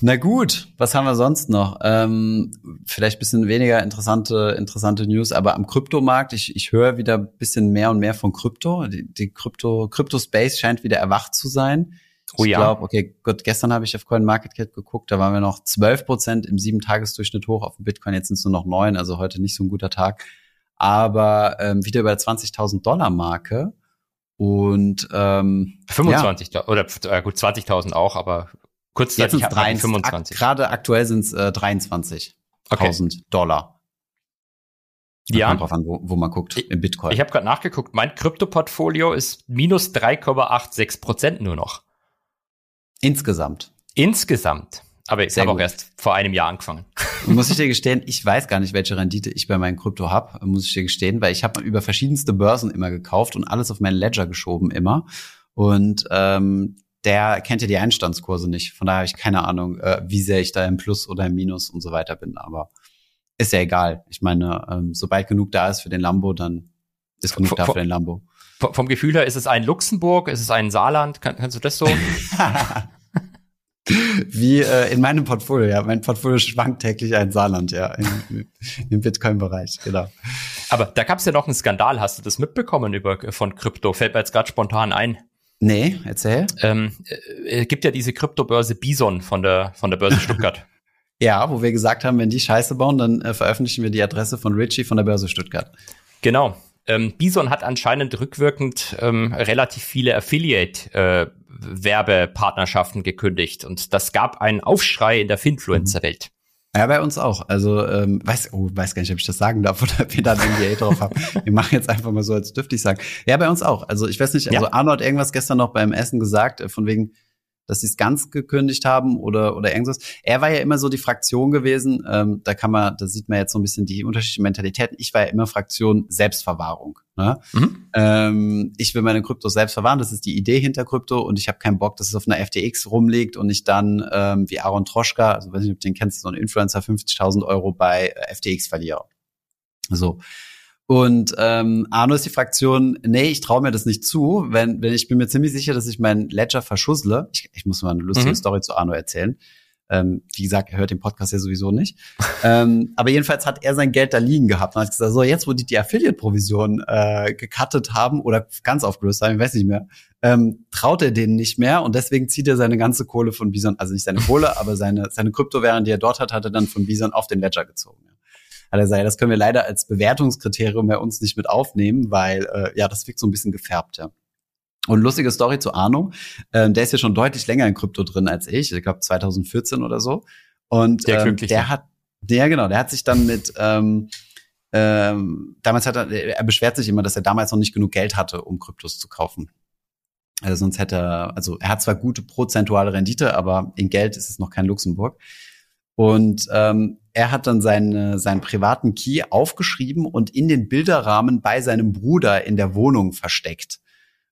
Na gut, was haben wir sonst noch? Ähm, vielleicht bisschen weniger interessante, interessante News, aber am Kryptomarkt, ich, ich höre wieder bisschen mehr und mehr von Krypto. Die, die Krypto, Krypto-Space scheint wieder erwacht zu sein. Oh, ich ja. glaube, okay, gut, gestern habe ich auf CoinMarketCap geguckt, da waren wir noch 12 Prozent im Sieben-Tages-Durchschnitt hoch auf dem Bitcoin, jetzt sind es nur noch neun, also heute nicht so ein guter Tag. Aber ähm, wieder über 20.000 Dollar Marke. Und ähm, 25 ja. oder äh, gut 20.000 auch, aber Kurzzeitig Jetzt 23, 25. Ak gerade aktuell sind es äh, 23.000 okay. Dollar. Da ja. Kommt drauf an, wo, wo man guckt, im Bitcoin. Ich habe gerade nachgeguckt, mein Krypto-Portfolio ist minus 3,86 Prozent nur noch. Insgesamt. Insgesamt. Aber ich habe auch erst vor einem Jahr angefangen. muss ich dir gestehen, ich weiß gar nicht, welche Rendite ich bei meinem Krypto habe, muss ich dir gestehen, weil ich habe über verschiedenste Börsen immer gekauft und alles auf meinen Ledger geschoben immer. Und ähm, der kennt ja die Einstandskurse nicht. Von daher habe ich keine Ahnung, äh, wie sehr ich da im Plus oder im Minus und so weiter bin. Aber ist ja egal. Ich meine, ähm, sobald genug da ist für den Lambo, dann ist genug da für den Lambo. Vom Gefühl her, ist es ein Luxemburg, ist es ein Saarland? Kann, kannst du das so? Wie äh, in meinem Portfolio, ja. Mein Portfolio schwankt täglich ein Saarland, ja, im, im Bitcoin-Bereich, genau. Aber da gab es ja noch einen Skandal, hast du das mitbekommen über von Krypto? Fällt mir jetzt gerade spontan ein. Nee, erzähl. Ähm, äh, gibt ja diese Kryptobörse Bison von der, von der Börse Stuttgart. ja, wo wir gesagt haben, wenn die Scheiße bauen, dann äh, veröffentlichen wir die Adresse von Richie von der Börse Stuttgart. Genau. Ähm, Bison hat anscheinend rückwirkend ähm, relativ viele Affiliate-Werbepartnerschaften äh, gekündigt und das gab einen Aufschrei in der Finfluencer-Welt. Ja, bei uns auch. Also ähm, weiß, oh, weiß gar nicht, ob ich das sagen darf oder ob wir da ein NDA drauf haben. Wir machen jetzt einfach mal so, als dürfte ich sagen. Ja, bei uns auch. Also ich weiß nicht, also ja. Arno hat irgendwas gestern noch beim Essen gesagt, äh, von wegen, dass sie es ganz gekündigt haben oder oder irgendwas. Er war ja immer so die Fraktion gewesen. Ähm, da kann man, da sieht man jetzt so ein bisschen die unterschiedlichen Mentalitäten. Ich war ja immer Fraktion Selbstverwahrung. Ne? Mhm. Ähm, ich will meine Kryptos selbst verwahren. Das ist die Idee hinter Krypto und ich habe keinen Bock, dass es auf einer FTX rumliegt und ich dann ähm, wie Aaron Troschka, also weiß nicht, ob du den kennst, so ein Influencer 50.000 Euro bei äh, FTX verliere. So. Und ähm, Arno ist die Fraktion, nee, ich traue mir das nicht zu, wenn, wenn ich bin mir ziemlich sicher, dass ich meinen Ledger verschussle. Ich, ich muss mal eine lustige mhm. Story zu Arno erzählen. Ähm, wie gesagt, er hört den Podcast ja sowieso nicht. ähm, aber jedenfalls hat er sein Geld da liegen gehabt und hat gesagt, so jetzt, wo die die Affiliate-Provision äh, gecuttet haben oder ganz aufgelöst haben, ich weiß nicht mehr, ähm, traut er denen nicht mehr und deswegen zieht er seine ganze Kohle von Bison, also nicht seine Kohle, aber seine, seine Kryptowährung, die er dort hat, hat er dann von Bison auf den Ledger gezogen hat er gesagt, das können wir leider als Bewertungskriterium bei uns nicht mit aufnehmen, weil äh, ja, das wirkt so ein bisschen gefärbt, ja. Und lustige Story zu Arno, ähm, der ist ja schon deutlich länger in Krypto drin als ich, ich glaube 2014 oder so. Und der, ähm, der hat, der genau, der hat sich dann mit ähm, ähm, damals hat er, er beschwert sich immer, dass er damals noch nicht genug Geld hatte, um Kryptos zu kaufen. Also sonst hätte er, also er hat zwar gute prozentuale Rendite, aber in Geld ist es noch kein Luxemburg. Und ähm, er hat dann seine, seinen privaten Key aufgeschrieben und in den Bilderrahmen bei seinem Bruder in der Wohnung versteckt.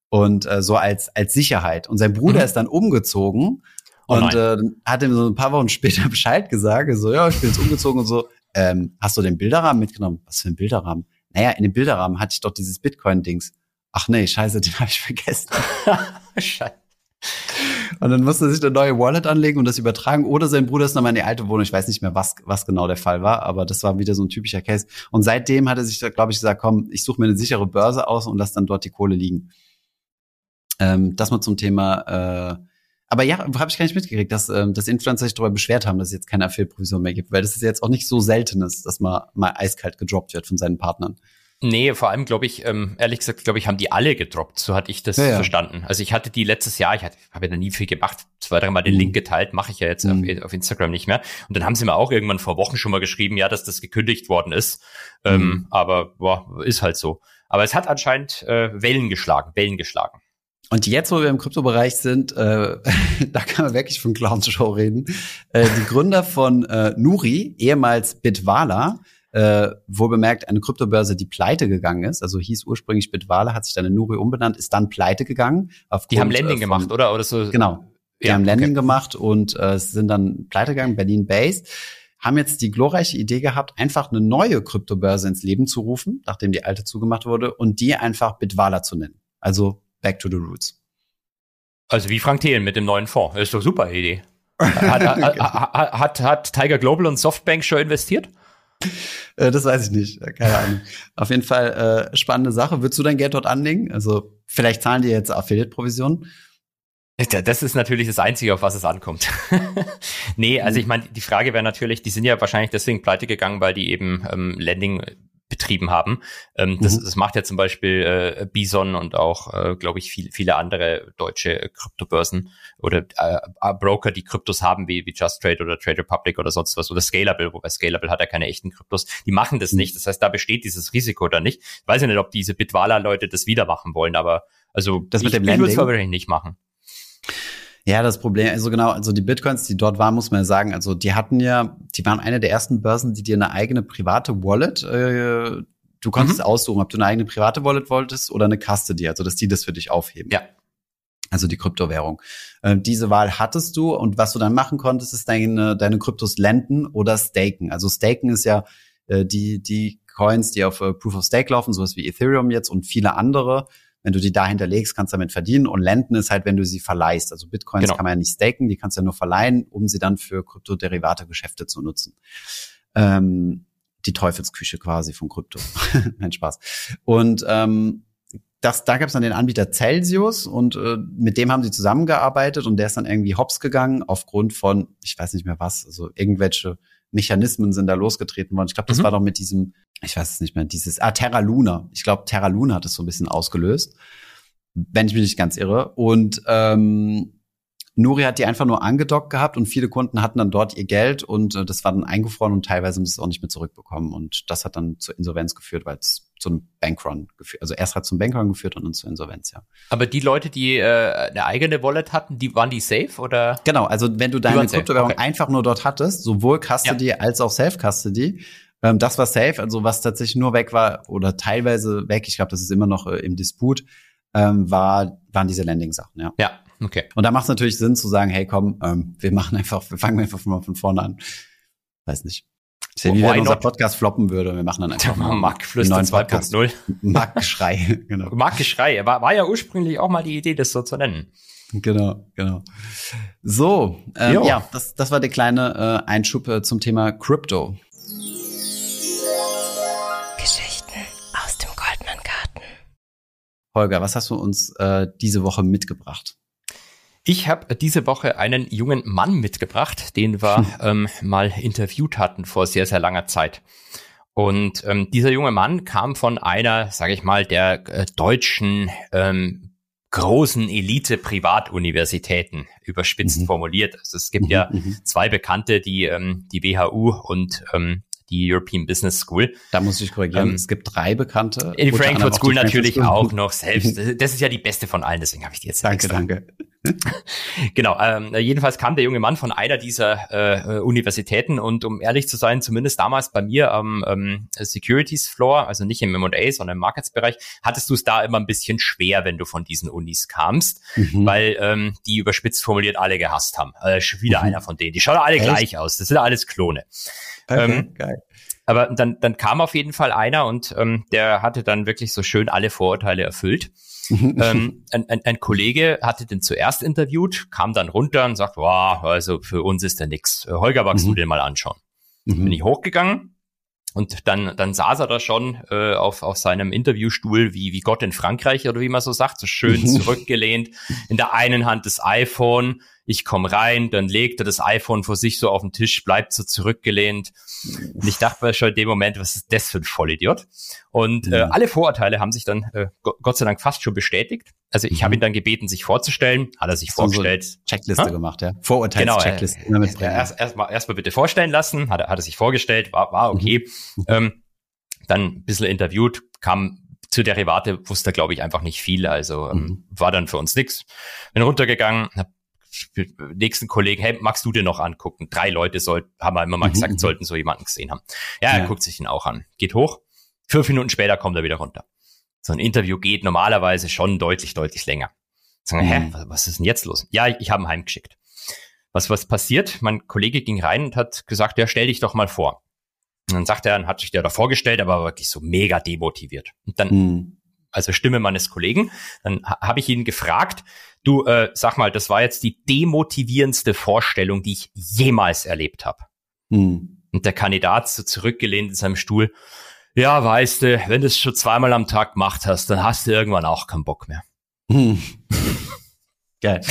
Und äh, so als, als Sicherheit. Und sein Bruder mhm. ist dann umgezogen oh und äh, hat ihm so ein paar Wochen später Bescheid gesagt. So, ja, ich bin jetzt umgezogen und so. Ähm, hast du den Bilderrahmen mitgenommen? Was für ein Bilderrahmen? Naja, in dem Bilderrahmen hatte ich doch dieses Bitcoin-Dings. Ach nee, scheiße, den habe ich vergessen. scheiße. Und dann musste er sich eine neue Wallet anlegen und das übertragen. Oder sein Bruder ist nochmal in die alte Wohnung. Ich weiß nicht mehr, was, was genau der Fall war, aber das war wieder so ein typischer Case. Und seitdem hat er sich, glaube ich, gesagt, komm, ich suche mir eine sichere Börse aus und lass dann dort die Kohle liegen. Ähm, das mal zum Thema. Äh, aber ja, habe ich gar nicht mitgekriegt, dass, ähm, dass Influencer sich darüber beschwert haben, dass es jetzt keine Affiliate-Provision mehr gibt, weil das ist jetzt auch nicht so seltenes, dass man mal eiskalt gedroppt wird von seinen Partnern. Nee, vor allem glaube ich, ähm, ehrlich gesagt, glaube ich, haben die alle gedroppt. So hatte ich das ja, ja. verstanden. Also ich hatte die letztes Jahr, ich habe ja da nie viel gemacht, zwei, dreimal den mhm. Link geteilt, mache ich ja jetzt mhm. auf, auf, Instagram nicht mehr. Und dann haben sie mir auch irgendwann vor Wochen schon mal geschrieben, ja, dass das gekündigt worden ist. Ähm, mhm. Ähm, aber boah, ist halt so. Aber es hat anscheinend äh, Wellen geschlagen, Wellen geschlagen. Und jetzt, wo wir im Kryptobereich sind, äh, da kann man wirklich von Clowns Show reden. Äh, die Gründer von äh, Nuri, ehemals Bitwala, äh, wohl bemerkt eine Kryptobörse, die pleite gegangen ist, also hieß ursprünglich Bitwala, hat sich dann in Nuri umbenannt, ist dann pleite gegangen. Aufgrund, die haben Landing äh, gemacht, oder? oder so? Genau. Die ja, haben Landing okay. gemacht und äh, sind dann pleite gegangen, Berlin Base haben jetzt die glorreiche Idee gehabt, einfach eine neue Kryptobörse ins Leben zu rufen, nachdem die alte zugemacht wurde, und die einfach Bitwala zu nennen. Also back to the roots. Also wie Frank Thelen mit dem neuen Fonds. Das ist doch super Idee. Hat, hat, hat, hat, hat Tiger Global und Softbank schon investiert? Äh, das weiß ich nicht, keine Ahnung. Auf jeden Fall äh, spannende Sache. Würdest du dein Geld dort anlegen? Also vielleicht zahlen die jetzt Affiliate-Provisionen. Das ist natürlich das Einzige, auf was es ankommt. nee, also ich meine, die Frage wäre natürlich, die sind ja wahrscheinlich deswegen pleite gegangen, weil die eben ähm, Landing betrieben haben. Ähm, das, mhm. das macht ja zum Beispiel äh, Bison und auch, äh, glaube ich, viel, viele andere deutsche Kryptobörsen oder äh, äh, Broker, die Kryptos haben, wie, wie Just Trade oder Trade Republic oder sonst was oder Scalable, wobei Scalable hat ja keine echten Kryptos. Die machen das mhm. nicht. Das heißt, da besteht dieses Risiko da nicht. Ich weiß ja nicht, ob diese Bitwala-Leute das wieder machen wollen, aber also das mit ich, dem ich würde es wahrscheinlich nicht machen. Ja, das Problem, also genau, also die Bitcoins, die dort waren, muss man ja sagen, also die hatten ja, die waren eine der ersten Börsen, die dir eine eigene private Wallet, äh, du konntest mhm. aussuchen, ob du eine eigene private Wallet wolltest oder eine Custody, also dass die das für dich aufheben. Ja. Also die Kryptowährung. Äh, diese Wahl hattest du und was du dann machen konntest, ist deine, deine Kryptos lenden oder staken. Also staken ist ja äh, die, die Coins, die auf äh, Proof of Stake laufen, sowas wie Ethereum jetzt und viele andere wenn du die da hinterlegst, kannst du damit verdienen. Und Lenden ist halt, wenn du sie verleihst. Also Bitcoins genau. kann man ja nicht staken, die kannst du ja nur verleihen, um sie dann für Kryptoderivate-Geschäfte zu nutzen. Ähm, die Teufelsküche quasi von Krypto. Nein, Spaß. Und ähm, das, da gab es dann den Anbieter Celsius und äh, mit dem haben sie zusammengearbeitet und der ist dann irgendwie hops gegangen aufgrund von, ich weiß nicht mehr was, also irgendwelche Mechanismen sind da losgetreten worden. Ich glaube, das mhm. war doch mit diesem, ich weiß es nicht mehr, dieses, ah, Terra Luna. Ich glaube, Terra Luna hat es so ein bisschen ausgelöst, wenn ich mich nicht ganz irre. Und ähm, Nuri hat die einfach nur angedockt gehabt und viele Kunden hatten dann dort ihr Geld und äh, das war dann eingefroren und teilweise haben sie es auch nicht mehr zurückbekommen. Und das hat dann zur Insolvenz geführt, weil es zum Bankrun geführt. Also erst hat zum Bankrun geführt und dann zur Insolvenz, ja. Aber die Leute, die äh, eine eigene Wallet hatten, die waren die safe oder? Genau, also wenn du deine Kryptowährung okay. einfach nur dort hattest, sowohl Custody ja. als auch Self-Custody, ähm, das war safe, also was tatsächlich nur weg war oder teilweise weg, ich glaube, das ist immer noch äh, im Disput, ähm, war, waren diese Landing-Sachen, ja. Ja, okay. Und da macht es natürlich Sinn zu sagen, hey komm, ähm, wir machen einfach, wir fangen einfach von, von vorne an. Weiß nicht. Ist ja wie wenn unser Podcast floppen würde. Wir machen dann einfach mal Mark Flüster 2.0. Mark Geschrei, genau. Mark Geschrei. War, war ja ursprünglich auch mal die Idee, das so zu nennen. Genau, genau. So, ähm, ja, das, das war der kleine äh, Einschub äh, zum Thema Crypto. Holger, was hast du uns äh, diese Woche mitgebracht? Ich habe diese Woche einen jungen Mann mitgebracht, den wir ähm, mal interviewt hatten vor sehr, sehr langer Zeit. Und ähm, dieser junge Mann kam von einer, sage ich mal, der äh, deutschen ähm, großen Elite-Privatuniversitäten überspitzt mhm. formuliert. Also es gibt mhm, ja mhm. zwei bekannte, die ähm, die WHU und ähm, die European Business School. Da muss ich korrigieren. Ähm, es gibt drei bekannte. Die Frankfurt School natürlich School. auch noch selbst. Das ist ja die beste von allen, deswegen habe ich die jetzt. Danke, extra. danke. genau. Ähm, jedenfalls kam der junge Mann von einer dieser äh, Universitäten und um ehrlich zu sein, zumindest damals bei mir am ähm, Securities Floor, also nicht im M&A, sondern im Markets-Bereich, hattest du es da immer ein bisschen schwer, wenn du von diesen Unis kamst, mhm. weil ähm, die überspitzt formuliert alle gehasst haben. Äh, wieder mhm. einer von denen. Die schauen alle Echt? gleich aus. Das sind alles Klone. Okay, ähm, geil. Aber dann, dann kam auf jeden Fall einer und ähm, der hatte dann wirklich so schön alle Vorurteile erfüllt. ähm, ein, ein, ein Kollege hatte den zuerst interviewt, kam dann runter und sagt, wow, also für uns ist der nix. Äh, Holger, magst mhm. du den mal anschauen? Mhm. Bin ich hochgegangen, und dann, dann saß er da schon äh, auf, auf seinem Interviewstuhl wie, wie Gott in Frankreich oder wie man so sagt, so schön zurückgelehnt. In der einen Hand das iPhone, ich komme rein, dann legt er das iPhone vor sich so auf den Tisch, bleibt so zurückgelehnt. Und ich dachte mir schon in dem Moment, was ist das für ein Vollidiot? Und äh, alle Vorurteile haben sich dann äh, Gott sei Dank fast schon bestätigt. Also ich mhm. habe ihn dann gebeten, sich vorzustellen. Hat er sich so vorgestellt. So Checkliste ha? gemacht, ja. Vorurteils-Checkliste. Genau, äh, erst, erst, mal, erst mal bitte vorstellen lassen. Hat er, hat er sich vorgestellt, war, war okay. Mhm. Ähm, dann ein bisschen interviewt, kam zu Derivate wusste, glaube ich, einfach nicht viel. Also ähm, mhm. war dann für uns nix. Bin runtergegangen, hab nächsten Kollegen, hey, magst du dir noch angucken? Drei Leute soll, haben wir immer mal mhm. gesagt, mhm. sollten so jemanden gesehen haben. Ja, er ja. guckt sich ihn auch an. Geht hoch. Fünf Minuten später kommt er wieder runter. So ein Interview geht normalerweise schon deutlich, deutlich länger. Sagen, mhm. hä, was ist denn jetzt los? Ja, ich, ich habe ihn heimgeschickt. Was, was passiert? Mein Kollege ging rein und hat gesagt, ja, stell dich doch mal vor. Und dann sagt er, dann hat sich der da vorgestellt, aber wirklich so mega demotiviert. Und dann, mhm. also Stimme meines Kollegen, dann habe ich ihn gefragt, Du, äh, sag mal, das war jetzt die demotivierendste Vorstellung, die ich jemals erlebt habe. Hm. Und der Kandidat so zurückgelehnt in seinem Stuhl. Ja, weißt du, wenn du es schon zweimal am Tag gemacht hast, dann hast du irgendwann auch keinen Bock mehr. Hm. Geil.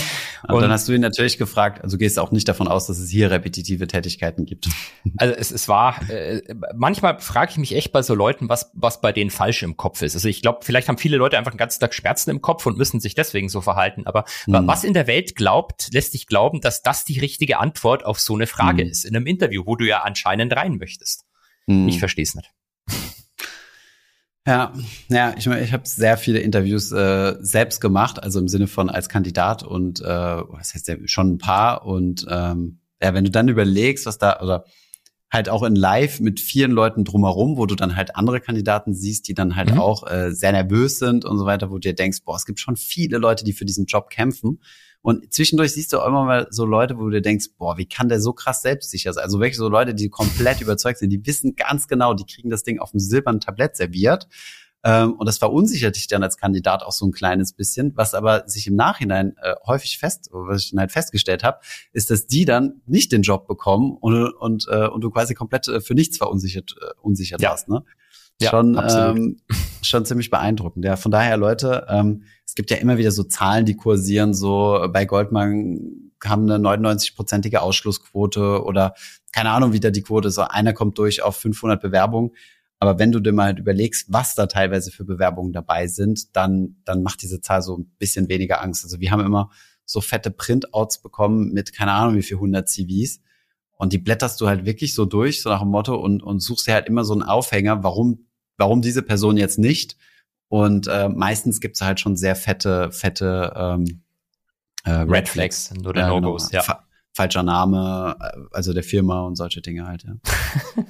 Und, und, dann hast du ihn natürlich gefragt, also gehst auch nicht davon aus, dass es hier repetitive Tätigkeiten gibt. Also es, es war, äh, manchmal frage ich mich echt bei so Leuten, was, was bei denen falsch im Kopf ist. Also ich glaube, vielleicht haben viele Leute einfach den ganzen Tag Schmerzen im Kopf und müssen sich deswegen so verhalten. Aber hm. was in der Welt glaubt, lässt dich glauben, dass das die richtige Antwort auf so eine Frage hm. ist. In einem Interview, wo du ja anscheinend rein möchtest. Hm. Ich verstehe es nicht. Ja, ja, ich meine, ich habe sehr viele Interviews äh, selbst gemacht, also im Sinne von als Kandidat und äh, was heißt ja schon ein paar und ähm, ja, wenn du dann überlegst, was da oder halt auch in Live mit vielen Leuten drumherum, wo du dann halt andere Kandidaten siehst, die dann halt mhm. auch äh, sehr nervös sind und so weiter, wo du dir denkst, boah, es gibt schon viele Leute, die für diesen Job kämpfen und zwischendurch siehst du auch immer mal so Leute, wo du dir denkst, boah, wie kann der so krass selbstsicher sein? Also wirklich so Leute, die komplett überzeugt sind, die wissen ganz genau, die kriegen das Ding auf dem silbernen Tablett serviert. Ähm, und das verunsichert dich dann als Kandidat auch so ein kleines bisschen. Was aber sich im Nachhinein äh, häufig fest, was ich dann halt festgestellt habe, ist, dass die dann nicht den Job bekommen und, und, äh, und du quasi komplett äh, für nichts verunsichert äh, unsichert ja. warst. Ne? Ja, schon, ähm, schon ziemlich beeindruckend. Ja, von daher, Leute, ähm, gibt ja immer wieder so Zahlen, die kursieren, so bei Goldman haben eine 99-prozentige Ausschlussquote oder keine Ahnung, wie da die Quote ist. Einer kommt durch auf 500 Bewerbungen. Aber wenn du dir mal halt überlegst, was da teilweise für Bewerbungen dabei sind, dann, dann macht diese Zahl so ein bisschen weniger Angst. Also wir haben immer so fette Printouts bekommen mit keine Ahnung wie viel 100 CVs. Und die blätterst du halt wirklich so durch, so nach dem Motto und, und suchst dir halt immer so einen Aufhänger, warum warum diese Person jetzt nicht? Und äh, meistens gibt's halt schon sehr fette, fette ähm, äh, Red, Red Flags oder ja, Logos, genau. ja. Fa falscher Name, äh, also der Firma und solche Dinge halt, ja.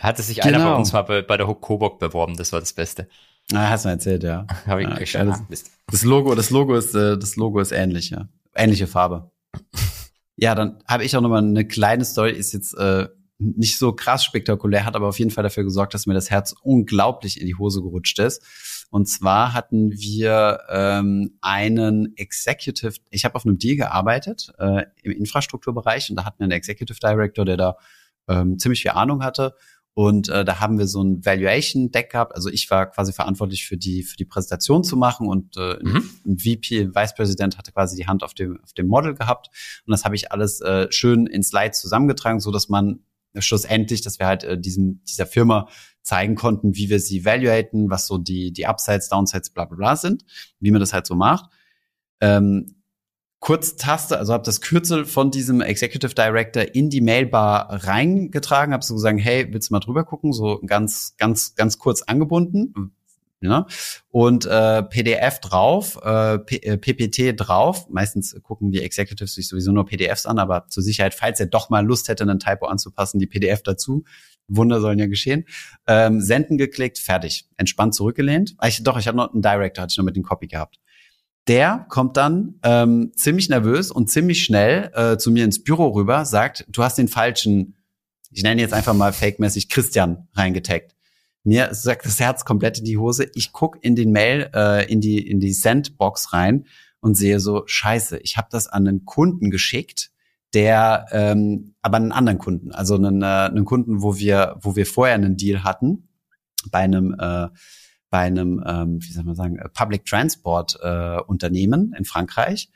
Hatte sich genau. einer bei uns mal bei, bei der Hook Coburg beworben, das war das Beste. Ah, hast du erzählt, ja. Hab ich ja, ja das, das, Logo, das Logo ist, äh, das Logo ist ähnlich, ja. Ähnliche Farbe. ja, dann habe ich auch noch mal eine kleine Story, ist jetzt äh, nicht so krass spektakulär, hat aber auf jeden Fall dafür gesorgt, dass mir das Herz unglaublich in die Hose gerutscht ist. Und zwar hatten wir ähm, einen Executive, ich habe auf einem Deal gearbeitet äh, im Infrastrukturbereich und da hatten wir einen Executive Director, der da ähm, ziemlich viel Ahnung hatte und äh, da haben wir so ein Valuation Deck gehabt. Also ich war quasi verantwortlich für die für die Präsentation zu machen und äh, mhm. ein VP, ein Vice President hatte quasi die Hand auf dem auf dem Model gehabt und das habe ich alles äh, schön in Slides zusammengetragen, so dass man schlussendlich, dass wir halt äh, diesem dieser Firma zeigen konnten, wie wir sie evaluaten, was so die die Upsides, Downsides, bla bla bla sind, wie man das halt so macht. Ähm, Kurztaste, also habe das Kürzel von diesem Executive Director in die Mailbar reingetragen, habe so gesagt, hey, willst du mal drüber gucken? So ganz, ganz, ganz kurz angebunden. Ja, und äh, PDF drauf, äh, PPT äh, drauf. Meistens gucken die Executives sich sowieso nur PDFs an, aber zur Sicherheit, falls er doch mal Lust hätte, einen Typo anzupassen, die PDF dazu. Wunder sollen ja geschehen. Ähm, senden geklickt, fertig. Entspannt zurückgelehnt. Ich, doch, ich hatte noch einen Director, hatte ich noch mit dem Copy gehabt. Der kommt dann ähm, ziemlich nervös und ziemlich schnell äh, zu mir ins Büro rüber, sagt, du hast den falschen, ich nenne jetzt einfach mal fake-mäßig Christian reingetaggt. Mir sagt das Herz komplett in die Hose. Ich guck in den Mail, äh, in die in die Sendbox rein und sehe so, scheiße, ich habe das an einen Kunden geschickt, der ähm, aber einen anderen Kunden, also einen, äh, einen Kunden, wo wir wo wir vorher einen Deal hatten bei einem äh, bei einem, ähm, wie soll man sagen, Public Transport äh, Unternehmen in Frankreich,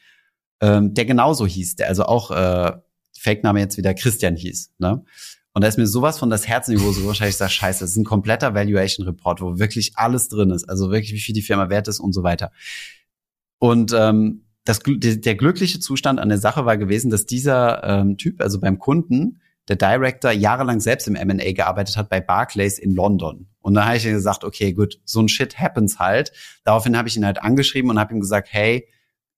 ähm, der genauso hieß, der also auch äh, Fake-Name jetzt wieder Christian hieß. Ne? Und da ist mir sowas von das Herz in die Hose wahrscheinlich sage, scheiße, das ist ein kompletter Valuation Report, wo wirklich alles drin ist, also wirklich, wie viel die Firma wert ist und so weiter. Und ähm, das, der glückliche Zustand an der Sache war gewesen, dass dieser ähm, Typ, also beim Kunden, der Director jahrelang selbst im M&A gearbeitet hat bei Barclays in London. Und dann habe ich gesagt, okay, gut, so ein Shit happens halt. Daraufhin habe ich ihn halt angeschrieben und habe ihm gesagt, hey,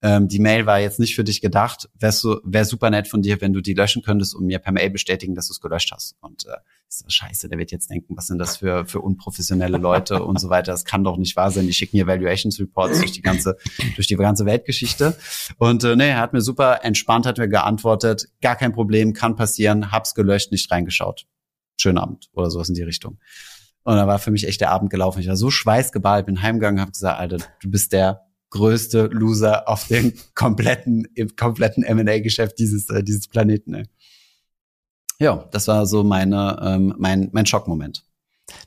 ähm, die Mail war jetzt nicht für dich gedacht, wäre so, wär super nett von dir, wenn du die löschen könntest und mir per Mail bestätigen, dass du es gelöscht hast. Und äh, ist das scheiße, der wird jetzt denken, was sind das für, für unprofessionelle Leute und so weiter. Das kann doch nicht wahr sein. Die schicken mir Valuations Reports durch die ganze, durch die ganze Weltgeschichte. Und äh, nee, er hat mir super entspannt, hat mir geantwortet, gar kein Problem, kann passieren, hab's gelöscht, nicht reingeschaut. Schönen Abend oder sowas in die Richtung. Und da war für mich echt der Abend gelaufen. Ich war so schweißgeballt, bin heimgegangen, habe gesagt, Alter, du bist der größte Loser auf dem kompletten, im kompletten M&A-Geschäft dieses, äh, dieses Planeten. Ey. Ja, das war so meine, ähm, mein, mein Schockmoment.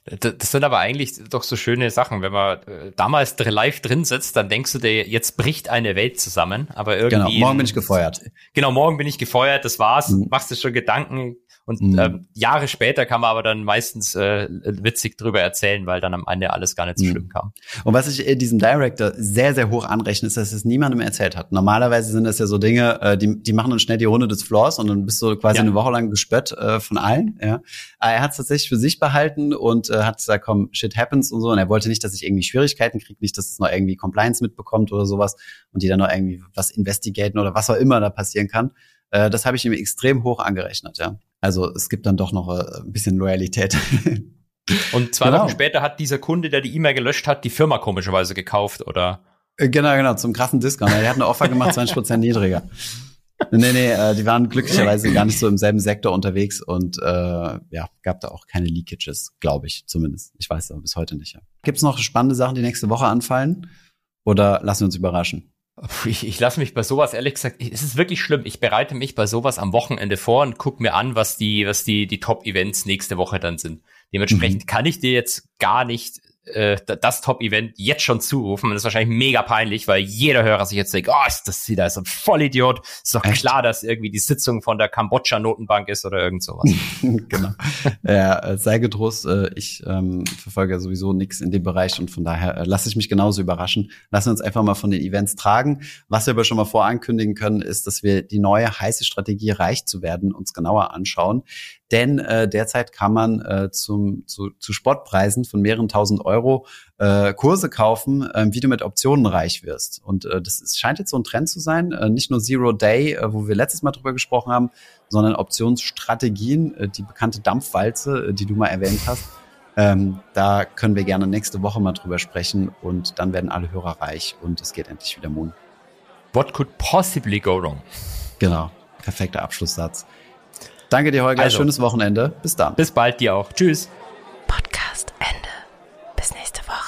Das sind aber eigentlich doch so schöne Sachen. Wenn man äh, damals live drin sitzt, dann denkst du dir, jetzt bricht eine Welt zusammen. Aber irgendwie. Genau, morgen bin ich gefeuert. Genau, morgen bin ich gefeuert, das war's. Mhm. Machst du schon Gedanken, und mhm. ähm, Jahre später kann man aber dann meistens äh, witzig drüber erzählen, weil dann am Ende alles gar nicht so mhm. schlimm kam. Und was ich äh, diesem Director sehr, sehr hoch anrechne, ist, dass es niemandem erzählt hat. Normalerweise sind das ja so Dinge, äh, die, die machen dann schnell die Runde des Floors und dann bist du quasi ja. eine Woche lang gespött äh, von allen. Ja. Aber er hat es tatsächlich für sich behalten und äh, hat gesagt, komm, shit happens und so. Und er wollte nicht, dass ich irgendwie Schwierigkeiten kriege, nicht, dass es noch irgendwie Compliance mitbekommt oder sowas und die dann noch irgendwie was investigaten oder was auch immer da passieren kann. Äh, das habe ich ihm extrem hoch angerechnet, ja. Also es gibt dann doch noch äh, ein bisschen Loyalität. Und zwei genau. Wochen später hat dieser Kunde, der die E-Mail gelöscht hat, die Firma komischerweise gekauft, oder? Äh, genau, genau, zum krassen Discount. Er hat eine Offer gemacht, 20 Prozent niedriger. Nee, nee, äh, die waren glücklicherweise gar nicht so im selben Sektor unterwegs und äh, ja, gab da auch keine Leakages, glaube ich zumindest. Ich weiß aber bis heute nicht. Ja. Gibt es noch spannende Sachen, die nächste Woche anfallen? Oder lassen wir uns überraschen? Ich, ich lasse mich bei sowas, ehrlich gesagt, es ist wirklich schlimm. Ich bereite mich bei sowas am Wochenende vor und gucke mir an, was die, was die, die Top-Events nächste Woche dann sind. Dementsprechend mhm. kann ich dir jetzt gar nicht äh, das Top-Event jetzt schon zurufen. das ist wahrscheinlich mega peinlich, weil jeder Hörer sich jetzt denkt, oh, ist das wieder so ein Vollidiot. Ist doch Echt? klar, dass irgendwie die Sitzung von der Kambodscha-Notenbank ist oder irgend sowas. genau. ja, äh, sei getrost, äh, ich ähm, verfolge ja sowieso nichts in dem Bereich und von daher äh, lasse ich mich genauso überraschen. Lassen wir uns einfach mal von den Events tragen. Was wir aber schon mal vorankündigen können, ist, dass wir die neue heiße Strategie, reich zu werden, uns genauer anschauen. Denn äh, derzeit kann man äh, zum, zu, zu Sportpreisen von mehreren tausend Euro äh, Kurse kaufen, äh, wie du mit Optionen reich wirst. Und äh, das ist, scheint jetzt so ein Trend zu sein, äh, nicht nur Zero Day, äh, wo wir letztes Mal drüber gesprochen haben, sondern Optionsstrategien, äh, die bekannte Dampfwalze, äh, die du mal erwähnt hast. Ähm, da können wir gerne nächste Woche mal drüber sprechen und dann werden alle Hörer reich und es geht endlich wieder Moon. What could possibly go wrong? Genau, perfekter Abschlusssatz. Danke dir, Holger. Also, Schönes Wochenende. Bis dann. Bis bald dir auch. Tschüss. Podcast Ende. Bis nächste Woche.